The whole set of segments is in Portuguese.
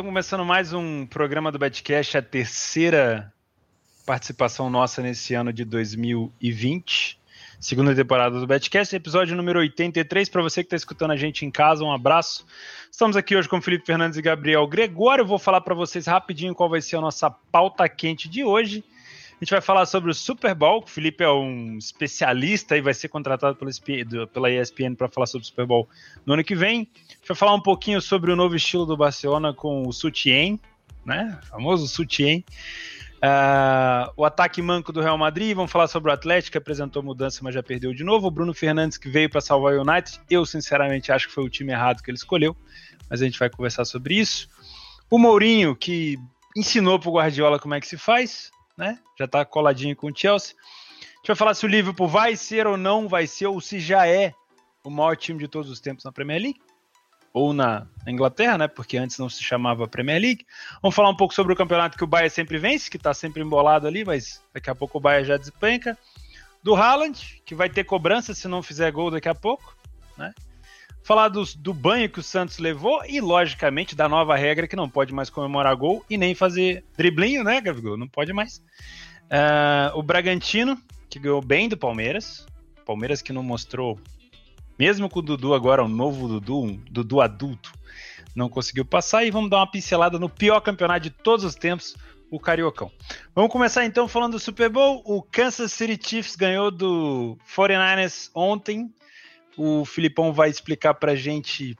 Estamos começando mais um programa do Betcast, a terceira participação nossa nesse ano de 2020. Segunda temporada do Betcast, episódio número 83. Para você que está escutando a gente em casa, um abraço. Estamos aqui hoje com Felipe Fernandes e Gabriel Gregório. Eu vou falar para vocês rapidinho qual vai ser a nossa pauta quente de hoje. A gente vai falar sobre o Super Bowl. O Felipe é um especialista e vai ser contratado pela ESPN para falar sobre o Super Bowl no ano que vem. A gente vai falar um pouquinho sobre o novo estilo do Barcelona com o Sutien, né? O famoso Sutien. Uh, o ataque manco do Real Madrid. Vamos falar sobre o Atlético, que apresentou mudança, mas já perdeu de novo. O Bruno Fernandes, que veio para salvar o United. Eu, sinceramente, acho que foi o time errado que ele escolheu, mas a gente vai conversar sobre isso. O Mourinho, que ensinou para o Guardiola como é que se faz né? Já está coladinho com o Chelsea. A gente vai falar se o Liverpool vai ser ou não vai ser, ou se já é o maior time de todos os tempos na Premier League. Ou na Inglaterra, né? Porque antes não se chamava Premier League. Vamos falar um pouco sobre o campeonato que o Bayern sempre vence, que está sempre embolado ali, mas daqui a pouco o Bayern já despenca. Do Haaland, que vai ter cobrança se não fizer gol daqui a pouco, né? Falar do, do banho que o Santos levou e, logicamente, da nova regra que não pode mais comemorar gol e nem fazer driblinho, né, Gabigol? Não pode mais. Uh, o Bragantino, que ganhou bem do Palmeiras. Palmeiras que não mostrou, mesmo com o Dudu agora, o novo Dudu, um Dudu adulto, não conseguiu passar. E vamos dar uma pincelada no pior campeonato de todos os tempos, o Cariocão. Vamos começar então falando do Super Bowl. O Kansas City Chiefs ganhou do 49ers ontem o Filipão vai explicar pra gente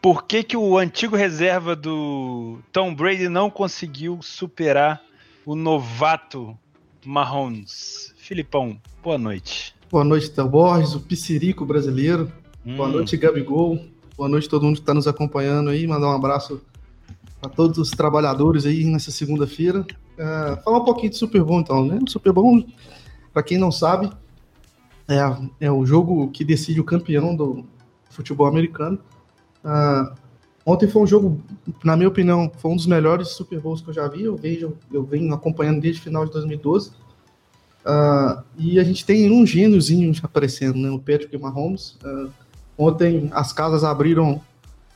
por que, que o antigo reserva do Tom Brady não conseguiu superar o novato Mahomes. Filipão, boa noite. Boa noite, Théo Borges, o Piscirico brasileiro. Hum. Boa noite, Gabigol. Boa noite todo mundo que está nos acompanhando aí. Mandar um abraço a todos os trabalhadores aí nessa segunda-feira. Uh, falar um pouquinho de Super Bowl, então, né? Super Bowl, para quem não sabe, é, é o jogo que decide o campeão do futebol americano. Uh, ontem foi um jogo, na minha opinião, foi um dos melhores Super Bowls que eu já vi. Eu vejo, eu venho acompanhando desde o final de 2012. Uh, ah, e a gente tem um gêniozinho aparecendo, né? O Patrick Mahomes. Uh, ontem as casas abriram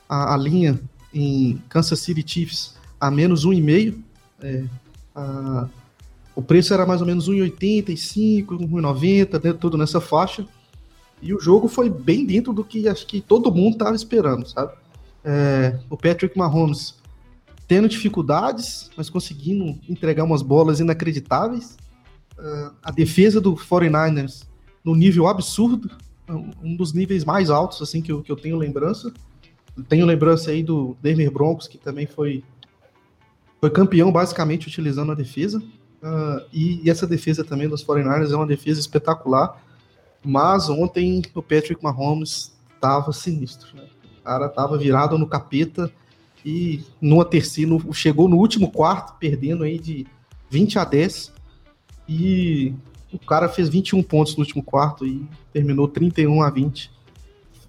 a, a, linha em Kansas City Chiefs a menos um e meio. É, uh, o preço era mais ou menos 1,85, 1,90, dentro tudo nessa faixa. E o jogo foi bem dentro do que acho que todo mundo estava esperando, sabe? É, o Patrick Mahomes tendo dificuldades, mas conseguindo entregar umas bolas inacreditáveis. Uh, a defesa do 49ers no nível absurdo, um dos níveis mais altos assim que eu, que eu tenho lembrança. Tenho lembrança aí do Denver Broncos, que também foi, foi campeão basicamente utilizando a defesa. Uh, e, e, essa defesa também dos 49ers é uma defesa espetacular. Mas ontem o Patrick Mahomes estava sinistro. Né? O cara estava virado no capeta e numa terceira, chegou no último quarto, perdendo aí de 20 a 10. E o cara fez 21 pontos no último quarto e terminou 31 a 20.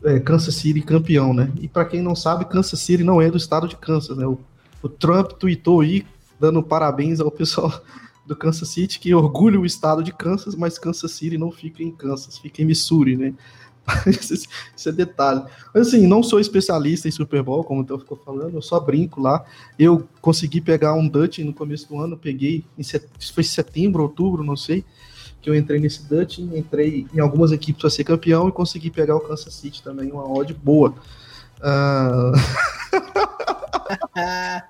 É, Kansas City campeão, né? E para quem não sabe, Kansas City não é do estado de Kansas, né? O, o Trump tweetou aí dando parabéns ao pessoal do Kansas City, que orgulha o estado de Kansas, mas Kansas City não fica em Kansas, fica em Missouri, né? Isso é detalhe. Mas assim, não sou especialista em Super Bowl, como o Theo ficou falando, eu só brinco lá. Eu consegui pegar um Dutch no começo do ano, peguei, em set... foi setembro, outubro, não sei, que eu entrei nesse Dutch, entrei em algumas equipes para ser campeão e consegui pegar o Kansas City também, uma odd boa. Uh...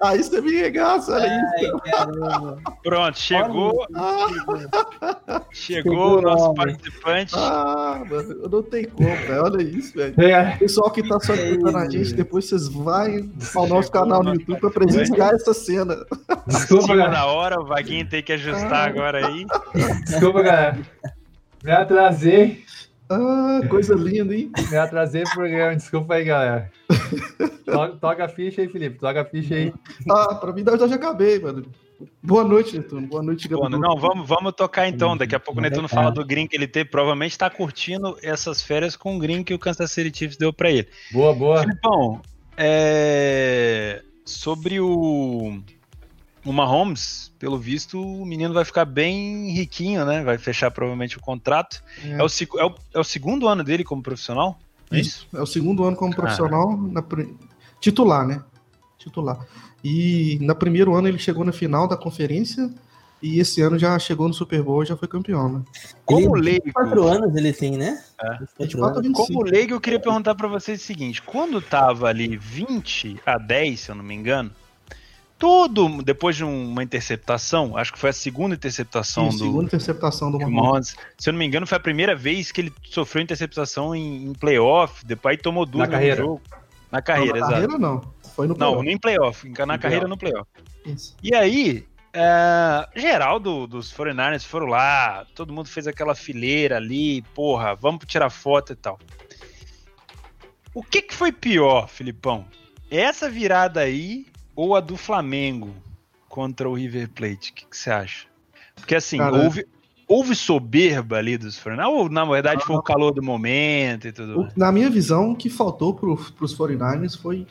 Aí você me regaça, olha Ai, isso. Caramba. Pronto, chegou. chegou o nosso participante. Ah, mano, eu não tenho como, velho. Olha isso, velho. É. Pessoal que tá só escutando a gente, depois vocês vão ao nosso canal no YouTube pra presenciar essa cena. Desculpa, galera. na hora, o Vaguinho tem que ajustar ah. agora aí. Desculpa, galera. Me atrasei. Ah, coisa linda, hein? Me atrasei pro programa, desculpa aí, galera. Toca, toca, a ficha aí, Felipe, toca a ficha aí. Ah, pra mim eu já acabei, mano. Boa noite, Netuno. Boa noite, Gabriel. Não, vamos, vamos tocar então. Daqui a pouco o Netuno fala do green que ele teve. Provavelmente tá curtindo essas férias com o green que o Kansas City Chiefs deu pra ele. Boa, boa. Filipão, é... sobre o o Mahomes, pelo visto, o menino vai ficar bem riquinho, né? Vai fechar provavelmente o contrato. É, é, o, é, o, é o, segundo ano dele como profissional? É isso? É o segundo ano como profissional, na, titular, né? titular. E no primeiro ano ele chegou na final da conferência e esse ano já chegou no Super Bowl e já foi campeão, né? Como ele, leigo. Quatro anos ele tem, né? É. 24 Como leigo, eu queria perguntar para vocês o seguinte: quando tava ali 20 a 10, se eu não me engano, todo depois de uma interceptação, acho que foi a segunda interceptação Sim, do segunda interceptação do Mahomes. Se eu não me engano, foi a primeira vez que ele sofreu interceptação em, em playoff, depois tomou duas na carreira. jogo. Na carreira, não, na exato. carreira não. Foi no playoff. Não, nem playoff, na carreira no playoff. Isso. E aí, é, geral do, dos 49ers foram lá, todo mundo fez aquela fileira ali, porra, vamos tirar foto e tal. O que, que foi pior, Filipão? Essa virada aí ou a do Flamengo contra o River Plate? O que, que você acha? Porque assim, houve, houve soberba ali dos 49ers, ou na verdade foi o calor do momento e tudo o, Na minha visão, o que faltou para os 49ers foi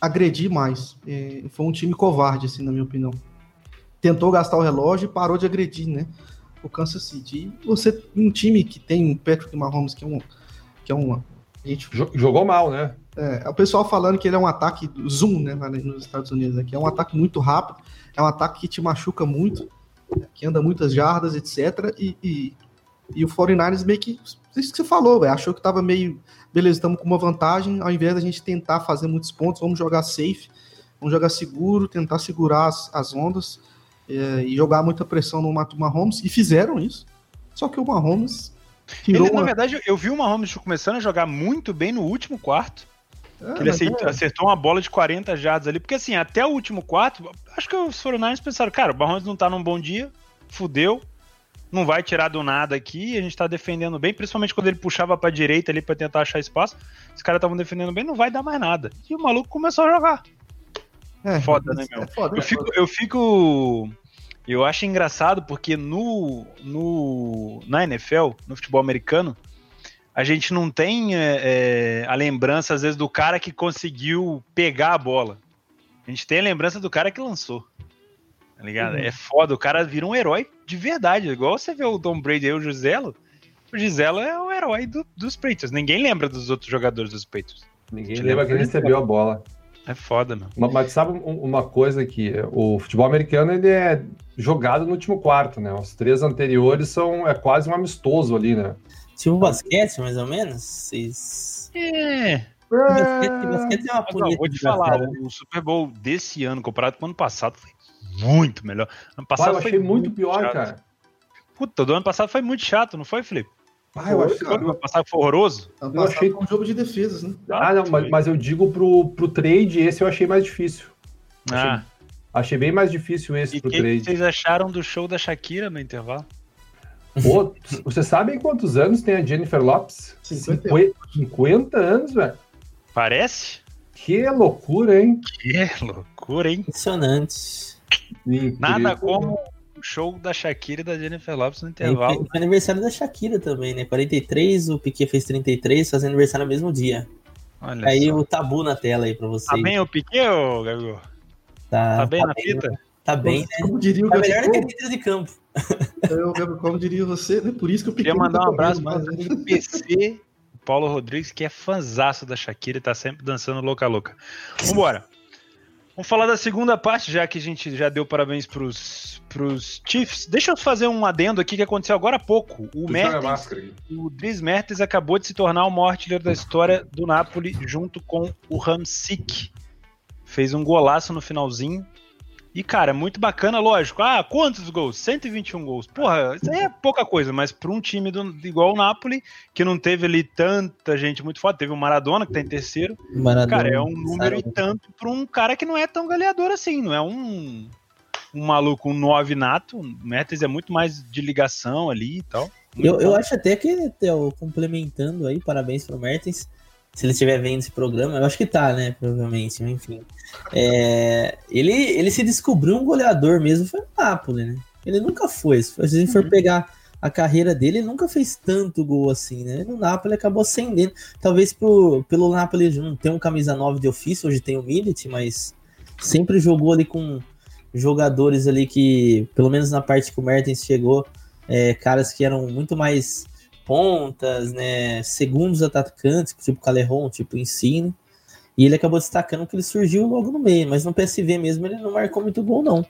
agredir mais. É, foi um time covarde, assim, na minha opinião tentou gastar o relógio e parou de agredir, né? O Kansas City. E você, um time que tem Patrick Mahomes, que é um. Que é uma, gente, Jogou mal, né? É, o pessoal falando que ele é um ataque zoom, né, nos Estados Unidos, né, que é um ataque muito rápido, é um ataque que te machuca muito, que anda muitas jardas, etc. E, e, e o 49ers meio que, isso que você falou, véio, achou que tava meio, beleza, estamos com uma vantagem, ao invés da gente tentar fazer muitos pontos, vamos jogar safe, vamos jogar seguro, tentar segurar as, as ondas é, e jogar muita pressão no Mahomes, e fizeram isso. Só que o Mahomes tirou. Ele, uma... Na verdade, eu vi o Mahomes começando a jogar muito bem no último quarto. É, ele acertou, é... acertou, uma bola de 40 jardas ali, porque assim, até o último quarto, acho que os 49 pensaram, cara, o Mahomes não tá num bom dia, fudeu, não vai tirar do nada aqui, a gente tá defendendo bem, principalmente quando ele puxava pra direita ali para tentar achar espaço, os caras estavam defendendo bem, não vai dar mais nada. E o maluco começou a jogar. É, foda, né, meu? É foda, eu, é fico, eu fico. Eu acho engraçado porque no, no, na NFL, no futebol americano, a gente não tem é, é, a lembrança, às vezes, do cara que conseguiu pegar a bola. A gente tem a lembrança do cara que lançou. Tá ligado? Uhum. É foda, o cara vira um herói de verdade. Igual você vê o Tom Brady e o Giselo. O Giselo é o herói do, dos Patriots. Ninguém lembra dos outros jogadores dos Patriots. Ninguém lembra que ele recebeu a bola. É foda, meu. Mas sabe uma coisa que o futebol americano ele é jogado no último quarto, né? Os três anteriores são é quase um amistoso ali, né? Tipo basquete, mais ou menos? Vocês... É. Basquete, basquete é uma Mas, Vou te falar, o Super Bowl desse ano, comparado com o ano passado, foi muito melhor. Ano passado eu achei muito, muito pior, chato. cara. Puta, do ano passado foi muito chato, não foi, Felipe? Ah, eu acho que ano passado foi horroroso. Ano eu achei um jogo de defesas, né? Ah, não, mas, mas, eu digo pro, pro trade, esse eu achei mais difícil. Achei, ah. achei bem mais difícil esse e pro que trade. O que vocês acharam do show da Shakira no intervalo? Pô, vocês sabem quantos anos tem a Jennifer Lopes? 50, 50 anos, velho. Parece? Que loucura, hein? Que loucura, hein? Impressionante. Nada como show da Shakira e da Jennifer Lopes no intervalo. Foi, aniversário da Shakira também, né? 43, o Piquet fez 33, fazendo aniversário no mesmo dia. Olha aí só. o tabu na tela aí pra vocês. Tá bem o Piquet, ô Gago? Tá, tá bem tá na bem, fita? Tá bem, né? Como diria o tá melhor que a dentro de campo. Eu, como diria você, né? Por isso que eu Queria mandar um abraço para o PC Paulo Rodrigues, que é fanzaço da Shakira e tá sempre dançando louca louca. Vambora. Vamos falar da segunda parte, já que a gente já deu parabéns pros, pros Chiefs. Deixa eu fazer um adendo aqui que aconteceu agora há pouco. O, Mertens, o Dries Mertens acabou de se tornar o maior artilheiro da história do Napoli, junto com o Ramsik. Fez um golaço no finalzinho. E, cara, muito bacana, lógico. Ah, quantos gols? 121 gols. Porra, isso aí é pouca coisa, mas para um time do, igual o Napoli, que não teve ali tanta gente muito forte, teve o Maradona, que tá em terceiro. Maradona, cara, é um número sabe. e tanto para um cara que não é tão galeador assim, não é um, um maluco, um 9 nato. O Mertens é muito mais de ligação ali e tal. Eu, eu acho até que, Theo, complementando aí, parabéns pro Mertens se ele estiver vendo esse programa, eu acho que tá, né? Provavelmente, enfim. É, ele, ele se descobriu um goleador mesmo, foi no Napoli, né? Ele nunca foi. Se a gente for uhum. pegar a carreira dele, ele nunca fez tanto gol assim, né? No Napoli acabou acendendo. Talvez pro, pelo Napoli não ter um camisa 9 de ofício, hoje tem o Millet, mas sempre jogou ali com jogadores ali que, pelo menos na parte que o Mertens chegou, é, caras que eram muito mais pontas, né, segundos atacantes, tipo Caleron, tipo Ensino. E ele acabou destacando que ele surgiu logo no meio, mas no PSV mesmo ele não marcou muito gol, não.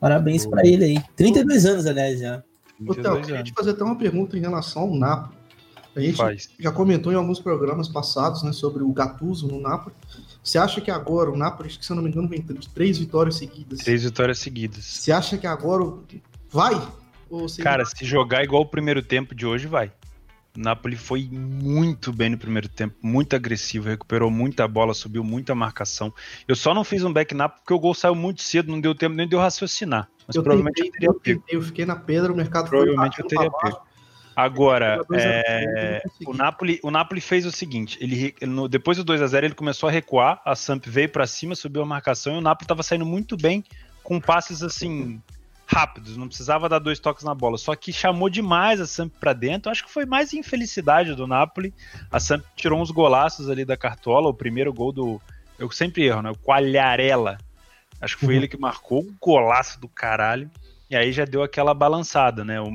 Parabéns para ele aí. 32 anos, aliás, já. Theo, eu queria te fazer até uma pergunta em relação ao Napoli. A gente Faz. já comentou em alguns programas passados né, sobre o Gattuso no Napoli. Você acha que agora o Napoli, se eu não me engano, vem de três vitórias seguidas? Três vitórias seguidas. Você acha que agora vai? Cara, se jogar igual o primeiro tempo de hoje, vai. O Napoli foi muito bem no primeiro tempo, muito agressivo, recuperou muita bola, subiu muita marcação. Eu só não fiz um back nap porque o gol saiu muito cedo, não deu tempo nem de eu raciocinar. Mas eu provavelmente tentei, eu teria pego. Eu fiquei na pedra, o mercado Provavelmente eu teria pego. Agora, é, o, Napoli, o Napoli fez o seguinte: ele, depois do 2 a 0 ele começou a recuar, a Samp veio para cima, subiu a marcação e o Napoli estava saindo muito bem com passes assim rápidos, não precisava dar dois toques na bola, só que chamou demais a Samp para dentro. Acho que foi mais infelicidade do Napoli. A Samp tirou uns golaços ali da cartola, o primeiro gol do eu sempre erro, né? O Qualharela. Acho que foi uhum. ele que marcou um golaço do caralho. E aí já deu aquela balançada, né? O,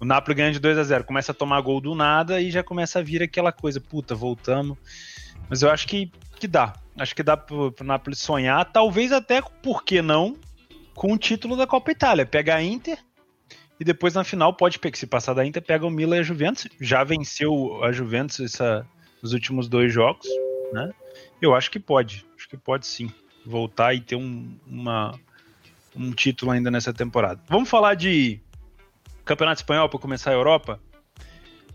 o Napoli ganha de 2 a 0 começa a tomar gol do nada e já começa a vir aquela coisa, puta, voltamos. Mas eu acho que, que dá. Acho que dá pro, pro Napoli sonhar, talvez até, por que não, com o título da Copa Itália. Pega a Inter e depois na final pode pegar, se passar da Inter, pega o Milan e a Juventus. Já venceu a Juventus essa, os últimos dois jogos, né? Eu acho que pode, acho que pode sim voltar e ter um, uma, um título ainda nessa temporada. Vamos falar de Campeonato Espanhol para começar a Europa?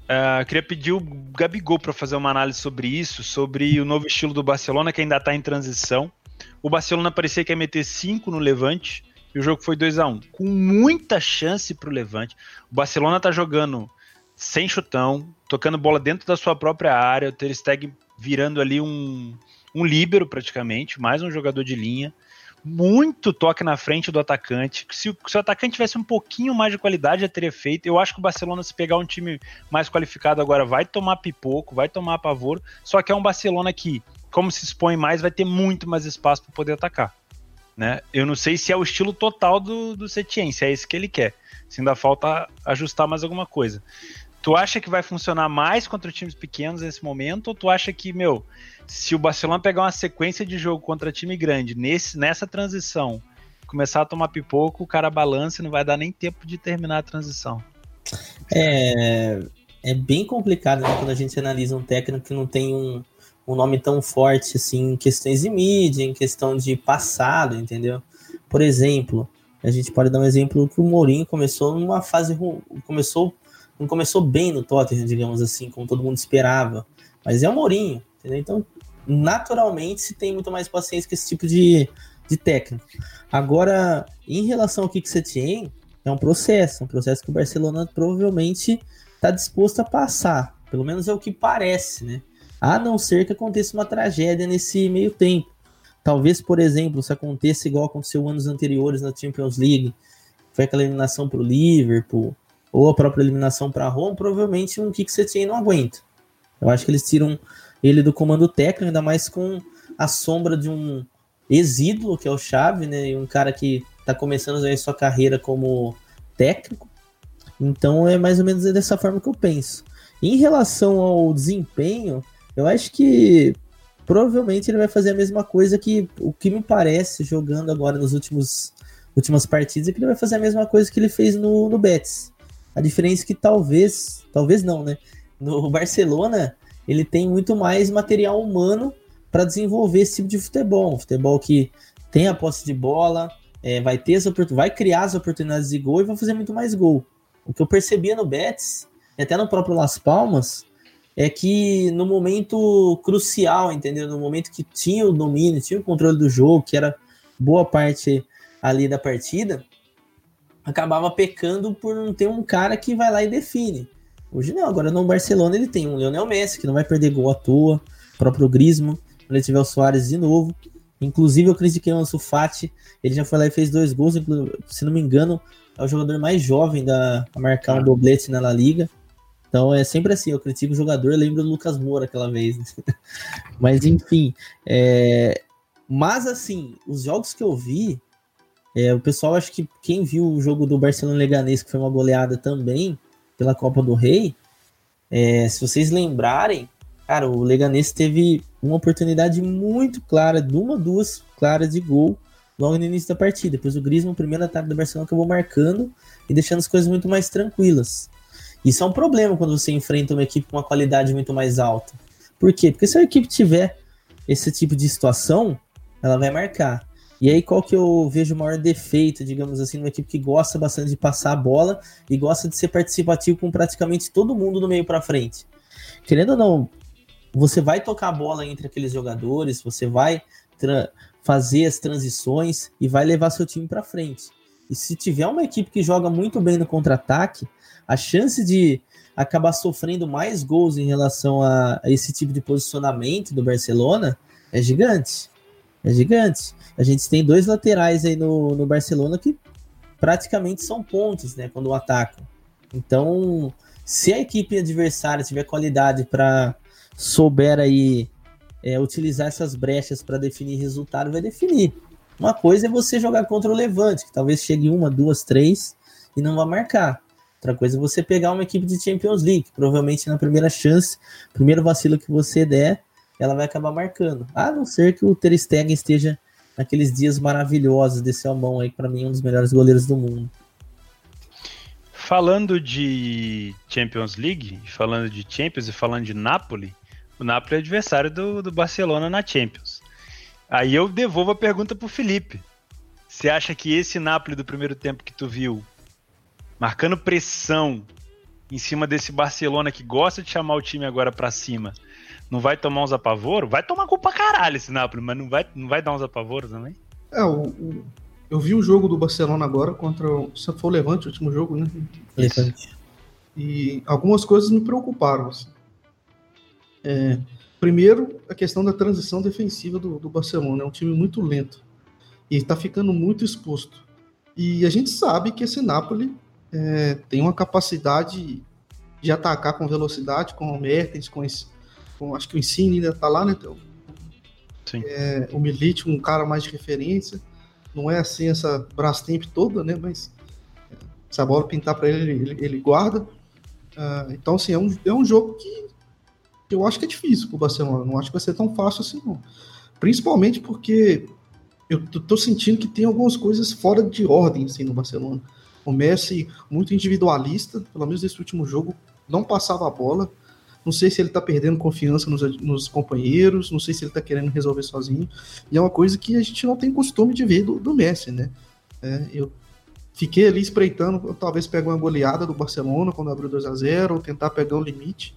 Uh, queria pedir o Gabigol para fazer uma análise sobre isso, sobre o novo estilo do Barcelona, que ainda está em transição. O Barcelona parecia que ia meter 5 no Levante, e o jogo foi 2 a 1 um, com muita chance para o Levante. O Barcelona está jogando sem chutão, tocando bola dentro da sua própria área, o Ter Stegen virando ali um, um líbero praticamente, mais um jogador de linha muito toque na frente do atacante. Se, se, o atacante tivesse um pouquinho mais de qualidade, já teria feito. Eu acho que o Barcelona, se pegar um time mais qualificado agora, vai tomar pipoco, vai tomar pavor. Só que é um Barcelona que, como se expõe mais, vai ter muito mais espaço para poder atacar. Né? Eu não sei se é o estilo total do, do Setien, se é isso que ele quer. Se ainda falta ajustar mais alguma coisa. Tu acha que vai funcionar mais contra times pequenos nesse momento? Ou tu acha que, meu, se o Barcelona pegar uma sequência de jogo contra time grande nesse, nessa transição, começar a tomar pipoco, o cara balança e não vai dar nem tempo de terminar a transição? É, é bem complicado né, quando a gente analisa um técnico que não tem um, um nome tão forte assim em questões de mídia, em questão de passado, entendeu? Por exemplo, a gente pode dar um exemplo que o Mourinho começou numa fase começou não começou bem no Tottenham, digamos assim, como todo mundo esperava. Mas é o Mourinho, entendeu? Então, naturalmente, se tem muito mais paciência com esse tipo de, de técnico. Agora, em relação ao que você tinha, é um processo, um processo que o Barcelona provavelmente está disposto a passar. Pelo menos é o que parece, né? A não ser que aconteça uma tragédia nesse meio tempo. Talvez, por exemplo, se aconteça igual aconteceu anos anteriores na Champions League, foi aquela eliminação para o Liverpool, ou a própria eliminação para Roma, provavelmente um Kik Setien não aguenta. Eu acho que eles tiram ele do comando técnico, ainda mais com a sombra de um ex-ídolo, que é o Chave, né? E um cara que está começando a sua carreira como técnico. Então é mais ou menos dessa forma que eu penso. Em relação ao desempenho, eu acho que provavelmente ele vai fazer a mesma coisa que o que me parece jogando agora nos últimos últimas partidas é que ele vai fazer a mesma coisa que ele fez no, no Betis. A diferença é que talvez, talvez não, né? No Barcelona, ele tem muito mais material humano para desenvolver esse tipo de futebol. Um futebol que tem a posse de bola, é, vai ter as vai criar as oportunidades de gol e vai fazer muito mais gol. O que eu percebia no Betis, e até no próprio Las Palmas, é que no momento crucial, entendeu? No momento que tinha o domínio, tinha o controle do jogo, que era boa parte ali da partida, acabava pecando por não ter um cara que vai lá e define. Hoje não, agora no Barcelona ele tem um Lionel Messi que não vai perder gol à toa, o próprio Grisman, quando ele tiver o Soares de novo. Inclusive eu critiquei o Ansu Fati, ele já foi lá e fez dois gols, se não me engano, é o jogador mais jovem da, a marcar um doblete na La Liga. Então é sempre assim, eu critico o jogador, lembro do Lucas Moura aquela vez. Mas enfim, é... mas assim, os jogos que eu vi, é, o pessoal, acho que quem viu o jogo do Barcelona Leganês, que foi uma goleada também pela Copa do Rei, é, se vocês lembrarem, cara, o Leganês teve uma oportunidade muito clara, de uma, duas claras de gol logo no início da partida. Depois o Griezmann, o primeiro ataque do Barcelona, acabou marcando e deixando as coisas muito mais tranquilas. Isso é um problema quando você enfrenta uma equipe com uma qualidade muito mais alta. Por quê? Porque se a equipe tiver esse tipo de situação, ela vai marcar. E aí, qual que eu vejo o maior defeito, digamos assim, numa equipe que gosta bastante de passar a bola e gosta de ser participativo com praticamente todo mundo no meio para frente? Querendo ou não, você vai tocar a bola entre aqueles jogadores, você vai fazer as transições e vai levar seu time para frente. E se tiver uma equipe que joga muito bem no contra-ataque, a chance de acabar sofrendo mais gols em relação a, a esse tipo de posicionamento do Barcelona é gigante. É gigante. A gente tem dois laterais aí no, no Barcelona que praticamente são pontes, né? Quando atacam. Então, se a equipe adversária tiver qualidade para souber aí é, utilizar essas brechas para definir resultado, vai definir. Uma coisa é você jogar contra o Levante, que talvez chegue uma, duas, três e não vai marcar. Outra coisa é você pegar uma equipe de Champions League, provavelmente na primeira chance, primeiro vacilo que você der, ela vai acabar marcando. A não ser que o Ter Stegen esteja naqueles dias maravilhosos desse Albão aí, para mim, é um dos melhores goleiros do mundo. Falando de Champions League, falando de Champions e falando de Napoli, o Napoli é adversário do, do Barcelona na Champions. Aí eu devolvo a pergunta pro Felipe. Você acha que esse Napoli do primeiro tempo que tu viu, marcando pressão em cima desse Barcelona que gosta de chamar o time agora para cima, não vai tomar uns apavoros? Vai tomar culpa caralho esse Napoli, mas não vai, não vai dar uns apavoros também? É, o, o, eu vi o jogo do Barcelona agora contra o. Se foi o Levante, o último jogo, né? Levante. E algumas coisas me preocuparam. Assim. É, primeiro, a questão da transição defensiva do, do Barcelona. É um time muito lento. E está ficando muito exposto. E a gente sabe que esse Napoli é, tem uma capacidade de atacar com velocidade, com o Mertens, com esse com, acho que o Insigne ainda tá lá, né? Então, Sim. É, o Milite, um cara mais de referência. Não é assim essa Brastemp toda, né? Mas é, se a bola pintar para ele, ele, ele guarda. Uh, então, assim, é um, é um jogo que eu acho que é difícil pro Barcelona. Não acho que vai ser tão fácil assim, não. Principalmente porque eu tô sentindo que tem algumas coisas fora de ordem, assim, no Barcelona. O Messi, muito individualista, pelo menos nesse último jogo, não passava a bola. Não sei se ele tá perdendo confiança nos, nos companheiros, não sei se ele tá querendo resolver sozinho. E é uma coisa que a gente não tem costume de ver do, do Messi, né? É, eu fiquei ali espreitando, talvez pegar uma goleada do Barcelona quando abriu 2 a 0 ou tentar pegar o limite.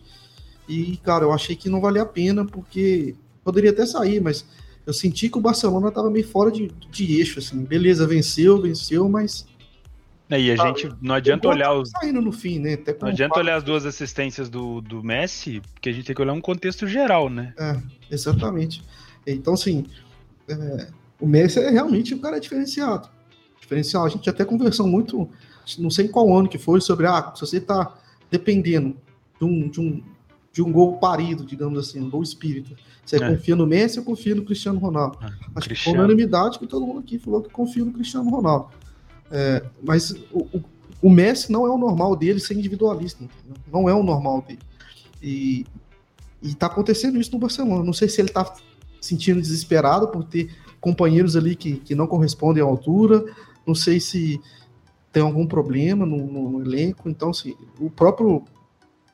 E, cara, eu achei que não valia a pena, porque poderia até sair, mas eu senti que o Barcelona tava meio fora de, de eixo, assim. Beleza, venceu, venceu, mas e a gente não adianta olhar os. Saindo no fim, né? não adianta olhar as duas assistências do, do Messi, porque a gente tem que olhar um contexto geral, né? É, exatamente. Então, assim, é, o Messi é realmente um cara diferenciado. Diferencial. A gente até conversou muito, não sei em qual ano que foi, sobre ah, se você tá dependendo de um, de um, de um gol parido, digamos assim, um gol espírita. Você é. confia no Messi ou confia no Cristiano Ronaldo? Ah, Acho Cristiano. que foi unanimidade que todo mundo aqui falou que confia no Cristiano Ronaldo. É, mas o, o, o, Messi não é o normal dele ser individualista, entendeu? não é o normal dele. E, e tá acontecendo isso no Barcelona. Não sei se ele tá sentindo desesperado por ter companheiros ali que, que não correspondem à altura, não sei se tem algum problema no, no, no elenco. Então, assim, o próprio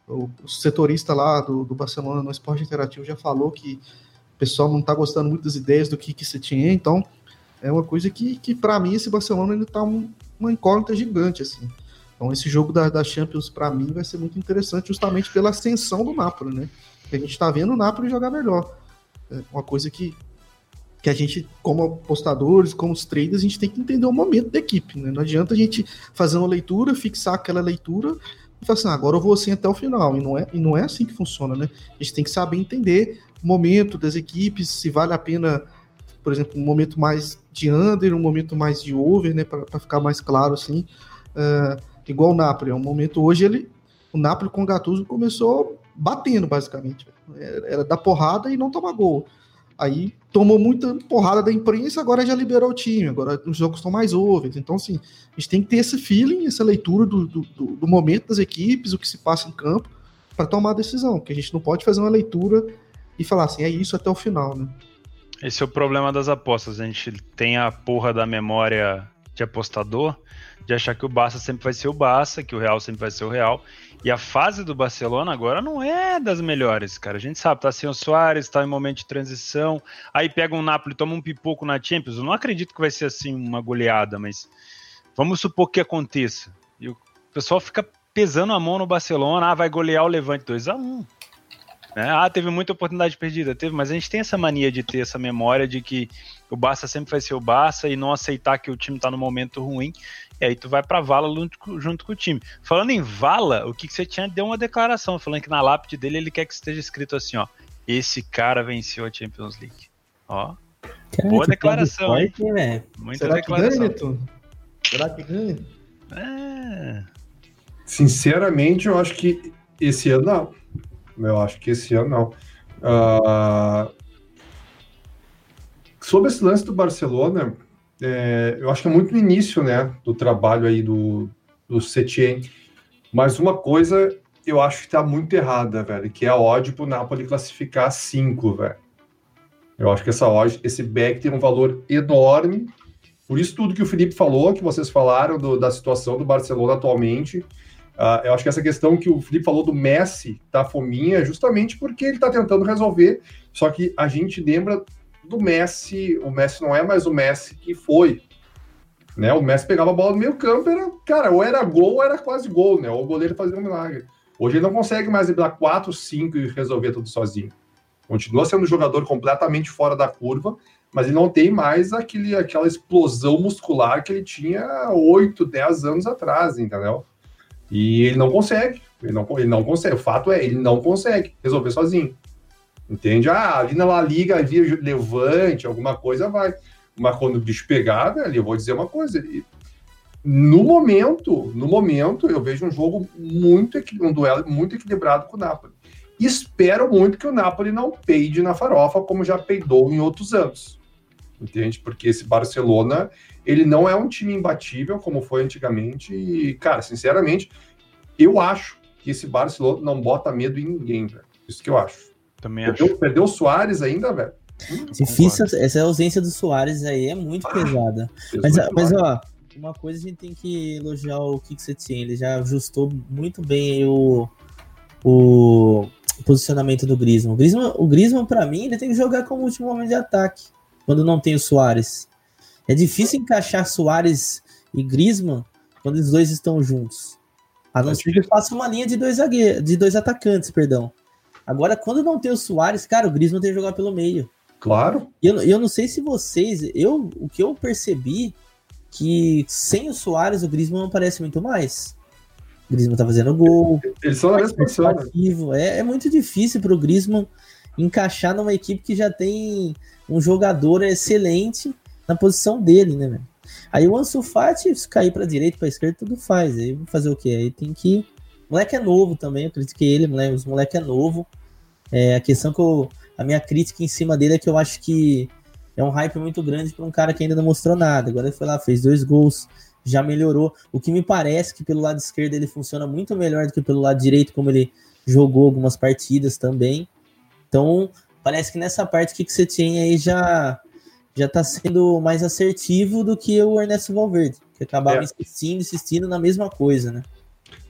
o, setorista lá do, do, Barcelona no esporte interativo já falou que o pessoal não está gostando muito das ideias do que, que se tinha, então é uma coisa que, que para mim, esse Barcelona ainda tá um, uma incógnita gigante, assim. Então, esse jogo da, da Champions, para mim, vai ser muito interessante, justamente pela ascensão do Napoli, né? A gente tá vendo o Napoli jogar melhor. É uma coisa que, que a gente, como apostadores, como os traders, a gente tem que entender o momento da equipe, né? Não adianta a gente fazer uma leitura, fixar aquela leitura e falar assim, ah, agora eu vou assim até o final. E não, é, e não é assim que funciona, né? A gente tem que saber entender o momento das equipes, se vale a pena por exemplo, um momento mais de under, um momento mais de over, né, para ficar mais claro assim. Uh, igual o Napoli, é um momento hoje ele, o Napoli com o Gattuso começou batendo basicamente, era, era porrada e não tomar gol. Aí tomou muita porrada da imprensa, agora já liberou o time, agora os jogos estão mais overs. Então, assim, a gente tem que ter esse feeling, essa leitura do, do, do momento das equipes, o que se passa em campo, para tomar a decisão, porque a gente não pode fazer uma leitura e falar assim, é isso até o final, né? Esse é o problema das apostas. A gente tem a porra da memória de apostador, de achar que o Barça sempre vai ser o Barça, que o Real sempre vai ser o Real. E a fase do Barcelona agora não é das melhores, cara. A gente sabe, tá sem o Soares, tá em momento de transição. Aí pega um Napoli, toma um pipoco na Champions. Eu não acredito que vai ser assim uma goleada, mas vamos supor que aconteça. E o pessoal fica pesando a mão no Barcelona, ah, vai golear o Levante 2 a 1 né? Ah, teve muita oportunidade perdida, teve, mas a gente tem essa mania de ter essa memória de que o Barça sempre vai ser o Barça e não aceitar que o time tá no momento ruim. E aí tu vai pra vala junto, junto com o time. Falando em vala, o que, que você tinha deu uma declaração, falando que na lápide dele ele quer que esteja escrito assim, ó. Esse cara venceu a Champions League. Ó. Cara, boa declaração, forte, hein? Né? Muita Será declaração. Que ganha, Será que ganha? É. Sinceramente, eu acho que esse ano não. Eu acho que esse ano não. Uh, sobre esse lance do Barcelona, é, eu acho que é muito no início, né, do trabalho aí do, do Setien. Mas uma coisa eu acho que tá muito errada, velho, que é a odd pro Napoli classificar 5, velho. Eu acho que essa odd, esse back tem um valor enorme. Por isso tudo que o Felipe falou, que vocês falaram do, da situação do Barcelona atualmente, Uh, eu acho que essa questão que o Felipe falou do Messi da fominha é justamente porque ele está tentando resolver, só que a gente lembra do Messi, o Messi não é mais o Messi que foi. Né? O Messi pegava a bola no meio campo, era, cara, ou era gol ou era quase gol, né? Ou o goleiro fazia um milagre. Hoje ele não consegue mais driblar 4, 5 e resolver tudo sozinho. Continua sendo um jogador completamente fora da curva, mas ele não tem mais aquele, aquela explosão muscular que ele tinha 8, 10 anos atrás, entendeu? E ele não consegue. Ele não, ele não consegue. O fato é, ele não consegue resolver sozinho. Entende? Ah, ali na La Liga havia levante, alguma coisa vai. Mas quando o bicho pegar, velho, eu vou dizer uma coisa. No momento, no momento, eu vejo um jogo muito, um duelo muito equilibrado com o Napoli. Espero muito que o Napoli não peide na farofa, como já peidou em outros anos. Entende? Porque esse Barcelona, ele não é um time imbatível como foi antigamente. E, cara, sinceramente, eu acho que esse Barcelona não bota medo em ninguém, velho. Isso que eu acho. Também perdeu, acho. Perdeu o Soares ainda, velho. Difícil, essa ausência do Soares aí é muito ah, pesada. Mas, mas, ó, uma coisa a gente tem que elogiar o que você tinha. Ele já ajustou muito bem o, o posicionamento do Griezmann. O Griezmann, o Griezmann para mim, ele tem que jogar como último homem de ataque, quando não tem o Soares. É difícil encaixar Soares e Griezmann quando os dois estão juntos. A não ser que faça uma linha de dois, zagueiros, de dois atacantes, perdão. Agora, quando não tem o Soares, cara, o Griezmann tem que jogar pelo meio. Claro. E eu, eu não sei se vocês. Eu, o que eu percebi que sem o Soares, o Griezmann não aparece muito mais. O Griezmann tá fazendo gol. São na mesma posição. Né? É, é muito difícil pro Griezmann encaixar numa equipe que já tem um jogador excelente na posição dele, né, velho? Aí o Ansu Fati, se cair pra direita, pra esquerda, tudo faz. Aí fazer o quê? Aí tem que. O moleque é novo também, eu critiquei ele, moleque, os moleque é novo. É, a questão que eu. A minha crítica em cima dele é que eu acho que é um hype muito grande para um cara que ainda não mostrou nada. Agora ele foi lá, fez dois gols, já melhorou. O que me parece que pelo lado esquerdo ele funciona muito melhor do que pelo lado direito, como ele jogou algumas partidas também. Então, parece que nessa parte que você tinha aí já já tá sendo mais assertivo do que o Ernesto Valverde, que acabava é. insistindo, insistindo na mesma coisa, né?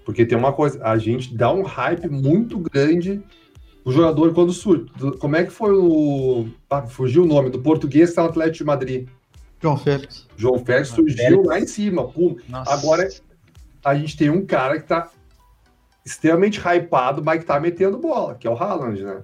Porque tem uma coisa, a gente dá um hype muito grande o jogador quando surge. Como é que foi o. Ah, fugiu o nome do português que está no Atlético de Madrid? João Félix. João Félix surgiu Félix. lá em cima. Pum. Agora a gente tem um cara que tá extremamente hypado, mas que tá metendo bola, que é o Haaland, né?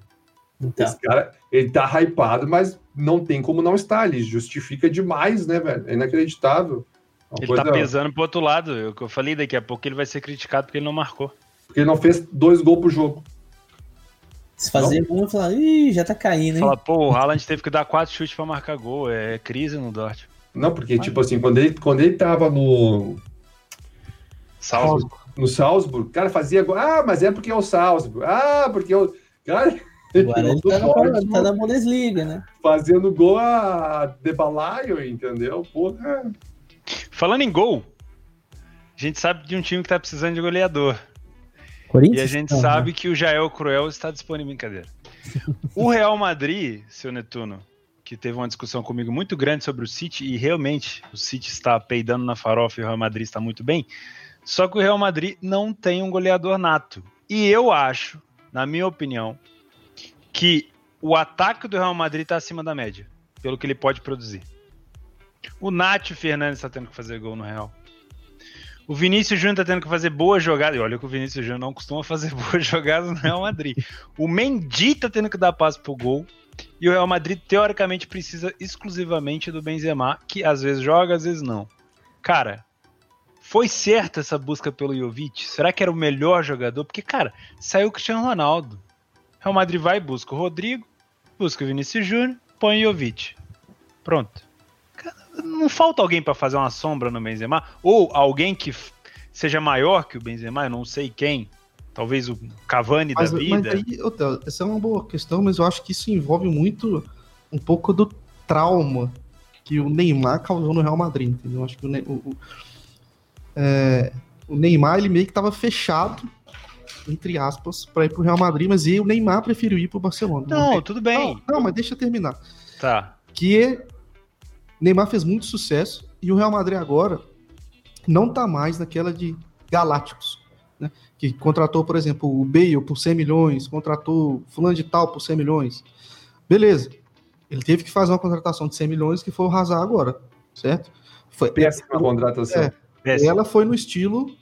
Então. Esse cara, ele tá hypado, mas não tem como não estar. Ele justifica demais, né, velho? É inacreditável. Uma ele tá coisa... tá pesando pro outro lado. É o que eu falei, daqui a pouco ele vai ser criticado porque ele não marcou. Porque ele não fez dois gols pro jogo. Se fazer um, falar, ih, já tá caindo, hein? Fala, pô, o Haaland teve que dar quatro chutes pra marcar gol. É crise no Dort. Não, porque, Mas... tipo assim, quando ele, quando ele tava no. Salzburg. No Salzburg, cara, fazia. Ah, mas é porque é o Salzburg. Ah, porque eu. Cara, Agora ele tá, na, tá na Bundesliga, né? Fazendo gol a debalaio, entendeu? Porra. Falando em gol, a gente sabe de um time que tá precisando de goleador. E a gente sabe né? que o Jael Cruel está disponível. Brincadeira. O Real Madrid, seu Netuno, que teve uma discussão comigo muito grande sobre o City, e realmente o City está peidando na farofa e o Real Madrid está muito bem. Só que o Real Madrid não tem um goleador nato. E eu acho, na minha opinião, que o ataque do Real Madrid está acima da média, pelo que ele pode produzir. O Nath Fernandes está tendo que fazer gol no Real. O Vinícius Júnior tá tendo que fazer boas jogadas. E olha que o Vinícius Júnior não costuma fazer boas jogadas no Real Madrid. O Mendy tá tendo que dar passo pro gol. E o Real Madrid, teoricamente, precisa exclusivamente do Benzema, que às vezes joga, às vezes não. Cara, foi certa essa busca pelo Jovic? Será que era o melhor jogador? Porque, cara, saiu o Cristiano Ronaldo. O Real Madrid vai e busca o Rodrigo, busca o Vinícius Júnior, põe o Jovic. Pronto não falta alguém para fazer uma sombra no Benzema? Ou alguém que seja maior que o Benzema, eu não sei quem. Talvez o Cavani mas, da vida. Mas aí, Otelo, essa é uma boa questão, mas eu acho que isso envolve muito um pouco do trauma que o Neymar causou no Real Madrid, entendeu? Acho que o, o, é, o Neymar ele meio que estava fechado entre aspas, para ir pro Real Madrid, mas o Neymar preferiu ir pro Barcelona. Não, não tudo bem. Não, não, mas deixa eu terminar. Tá. Que Neymar fez muito sucesso e o Real Madrid agora não tá mais naquela de galácticos, né? Que contratou, por exemplo, o Bale por 100 milhões, contratou fulano de tal por 100 milhões. Beleza. Ele teve que fazer uma contratação de 100 milhões que foi o Hazard agora, certo? Foi péssima contratação. É, ela foi no estilo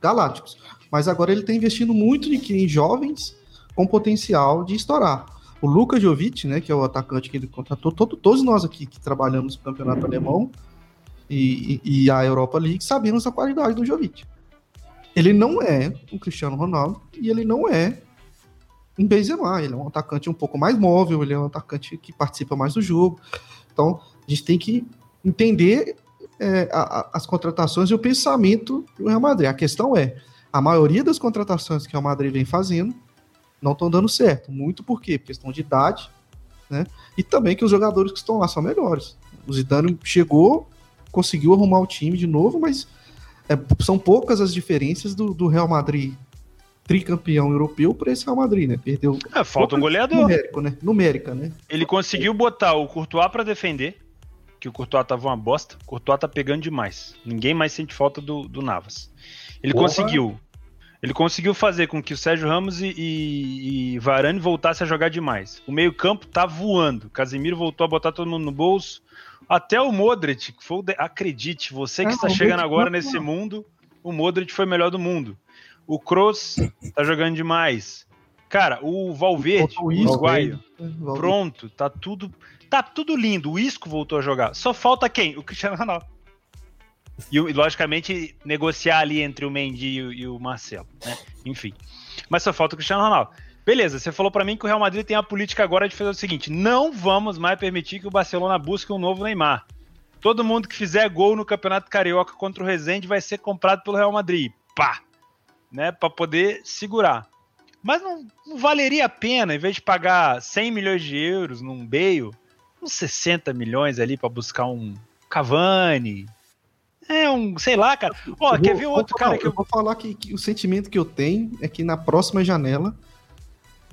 galácticos. Mas agora ele está investindo muito em, jovens com potencial de estourar. O Luka Jovic, né, que é o atacante que ele contratou, todo, todos nós aqui que trabalhamos no campeonato alemão e, e, e, a Europa League sabemos da qualidade do Jovic. Ele não é um Cristiano Ronaldo e ele não é um Benzema. Ele é um atacante um pouco mais móvel, ele é um atacante que participa mais do jogo. Então, a gente tem que entender é, a, a, as contratações e o pensamento do Real Madrid. A questão é, a maioria das contratações que o Real Madrid vem fazendo não estão dando certo. Muito por quê? Por questão de idade, né? E também que os jogadores que estão lá são melhores. O Zidane chegou, conseguiu arrumar o time de novo, mas é, são poucas as diferenças do, do, Real Madrid tricampeão europeu para esse Real Madrid, né? Perdeu. É, falta um goleador. Numérico, né? Numérica, né? Ele conseguiu botar o Courtois para defender, que o Courtois tava uma bosta. O Courtois tá pegando demais. Ninguém mais sente falta do, do Navas. Ele Porra. conseguiu ele conseguiu fazer com que o Sérgio Ramos e, e, e Varane voltassem a jogar demais. O meio-campo tá voando. Casemiro voltou a botar todo mundo no bolso. Até o Modric, que foi o de... acredite, você que é, está chegando agora nesse mundo, o Modric foi o melhor do mundo. O Kroos tá jogando demais. Cara, o Valverde, o uruguaio, pronto, tá tudo, tá tudo lindo. O Isco voltou a jogar. Só falta quem? O Cristiano Ronaldo. E, logicamente, negociar ali entre o Mendy e o, Marcelo, né? Enfim. Mas só falta o Cristiano Ronaldo. Beleza, você falou para mim que o Real Madrid tem a política agora de fazer o seguinte: não vamos mais permitir que o Barcelona busque um novo Neymar. Todo mundo que fizer gol no Campeonato Carioca contra o Rezende vai ser comprado pelo Real Madrid. Pá! Né, para poder segurar. Mas não, não, valeria a pena, em vez de pagar 100 milhões de euros num Bale, uns 60 milhões ali para buscar um Cavani, é um, sei lá, cara. Ó, quer ver outro cara que eu... eu vou falar que, que, o sentimento que eu tenho é que na próxima janela,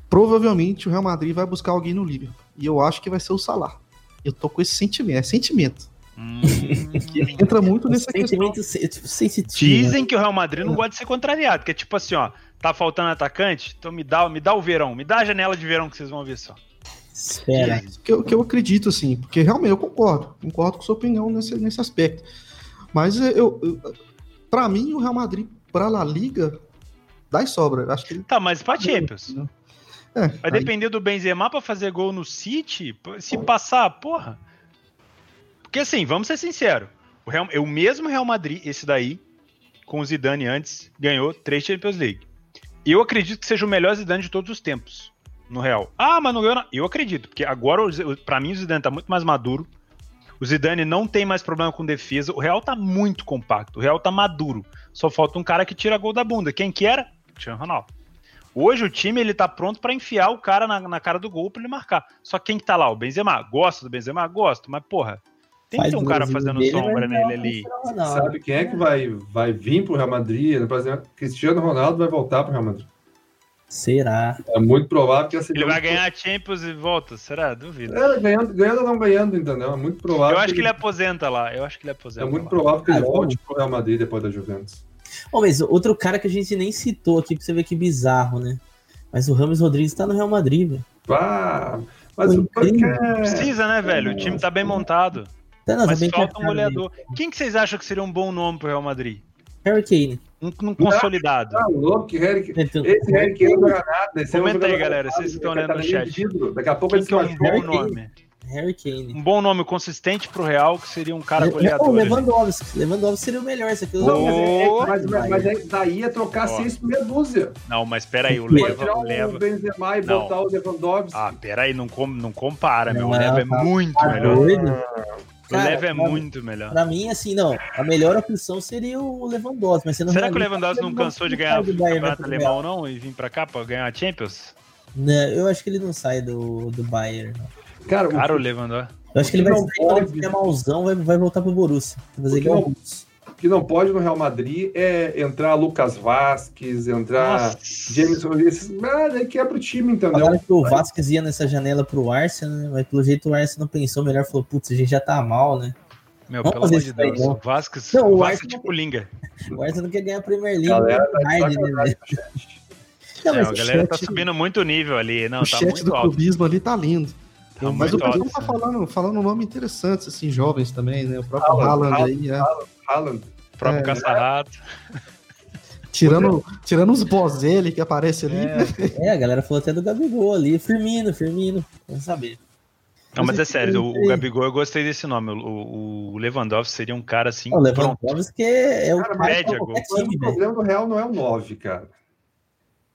provavelmente o Real Madrid vai buscar alguém no Liverpool. E eu acho que vai ser o Salah. Eu tô com esse sentimento, é sentimento. Hum, que entra muito nesse sentimento sensitivo. Dizem que o Real Madrid não gosta de ser contrariado, que é tipo assim, ó, tá faltando atacante, então me dá, me dá o verão, me dá a janela de verão que vocês vão ver só. Espera. Que, eu, que eu acredito, assim, porque realmente eu concordo, concordo com sua opinião nesse, nesse aspecto. Mas eu, eu para mim, o Real Madrid, para La Liga, dá e sobra. Acho que. Tá, mas pra Champions. É, Vai aí... depender do Benzema para fazer gol no City, se passar, porra. Porque assim, vamos ser sinceros. O, Real, o mesmo Real Madrid, esse daí, com o Zidane antes, ganhou três Champions League. E eu acredito que seja o melhor Zidane de todos os tempos, no Real. Ah, mas não ganhou. Eu acredito, porque agora, para mim, o Zidane tá muito mais maduro o Zidane não tem mais problema com defesa. O Real tá muito compacto. O Real tá maduro. Só falta um cara que tira gol da bunda. Quem que era? Cristiano Ronaldo. Hoje o time ele tá pronto para enfiar o cara na, na, cara do gol para ele marcar. Só quem que tá lá? O Benzema. Gosto do Benzema? Gosto, mas porra, tem que ter um cara fazendo sombra nele ali. Sabe quem é que vai, vai vir pro Real Madrid? Por exemplo, Cristiano Ronaldo vai voltar pro Real Madrid. Será? É muito provável que Ele vai ganhar a Champions e volta, será? Duvido. É, ganhando, ganhando ou não ganhando, entendeu? É muito provável. Eu acho que ele aposenta lá. Eu acho que ele aposenta. É muito lá. provável que ele Ah, volte pro Real Madrid depois da Juventus. Ô, mas outro cara que a gente nem citou aqui pra você ver que bizarro, né? Mas o Ramos Rodrigues tá no Real Madrid, velho. Ah, mas o é... Precisa, né, velho? O time tá bem montado. Tá, não, Mas tá bem falta um goleador. Quem que vocês acham que seria um bom nome pro Real Madrid? Harry Kane. Um, um consolidado. Ah, louco, Harry... Então, Esse Harry Kane não joga nada. Esse é Comenta aí, jogador galera, vocês que estão ele olhando no tá chat. Daqui a pouco Quem ele que é se um bom Harry Kane. nome? Harry Kane. Um bom nome consistente pro Real, que seria um cara Le- goleador. Ô, ali. Lewandowski. Lewandowski seria o melhor. Esse aqui Não, mas, é, mas, mas, mas é- daí é trocar Ó. seis por meia dúzia. Não, mas peraí, o Pode Leva. tirar O Leva... Benzema e Não. botar o Lewandowski. Ah, peraí, não, com, não compara, meu. O Não, Leva é tá- muito tá melhor. doido? O Cara, Leva é pra- muito melhor. Pra mim, assim, não. A melhor opção seria o Lewandowski. Mas você não Será que o Lewandowski não cansou de ganhar o do Bayern, campeonato alemão, não? E vir pra cá pra ganhar a Champions? Não, eu acho que ele não sai do, do Bayern. não. Cara, o Cara, o que- Lewandowski. Eu acho que O ele vai sair quando ele pode- ficar malzão, vai, vai voltar pro Borussia. Vai fazer O que igual não- o Russo. Que não pode no Real Madrid é entrar Lucas Vasquez, entrar Nossa. James Rodrigues. Ah, daí quebra o time, entendeu? Falaram que o Vasquez ia nessa janela pro Arsenal, né? mas pelo jeito o Arsenal não pensou melhor, falou, putz, a gente já tá mal, né? Meu, Vamos pelo amor de aí, Deus. não. O Vasquez, Não, o Vasquez é Arsenal- tipo Linga. O Arsenal não quer ganhar a Premier League. Galera, tá hard, né, no chat. Não, É, a o galera tá chat- subindo muito o nível ali. Não, o tá chat muito do alto. clubismo ali tá lindo. Tá Mas o pessoal tá falando, falando um nome interessante, assim, jovens também, né? O próprio Haaland, Haaland aí, é. Haaland. O próprio É. Caçarrato. Tirando, tirando os Bozelli que aparece ali. né? É, a galera falou até do Gabigol ali. Firmino, Firmino. Vamos saber. Não, mas é sério, o, o Gabigol eu gostei desse nome. O, o Lewandowski seria um cara assim. O pronto. Lewandowski é, é o Cara, cara média, Mas time, o velho. problema do Real não é o 9, cara.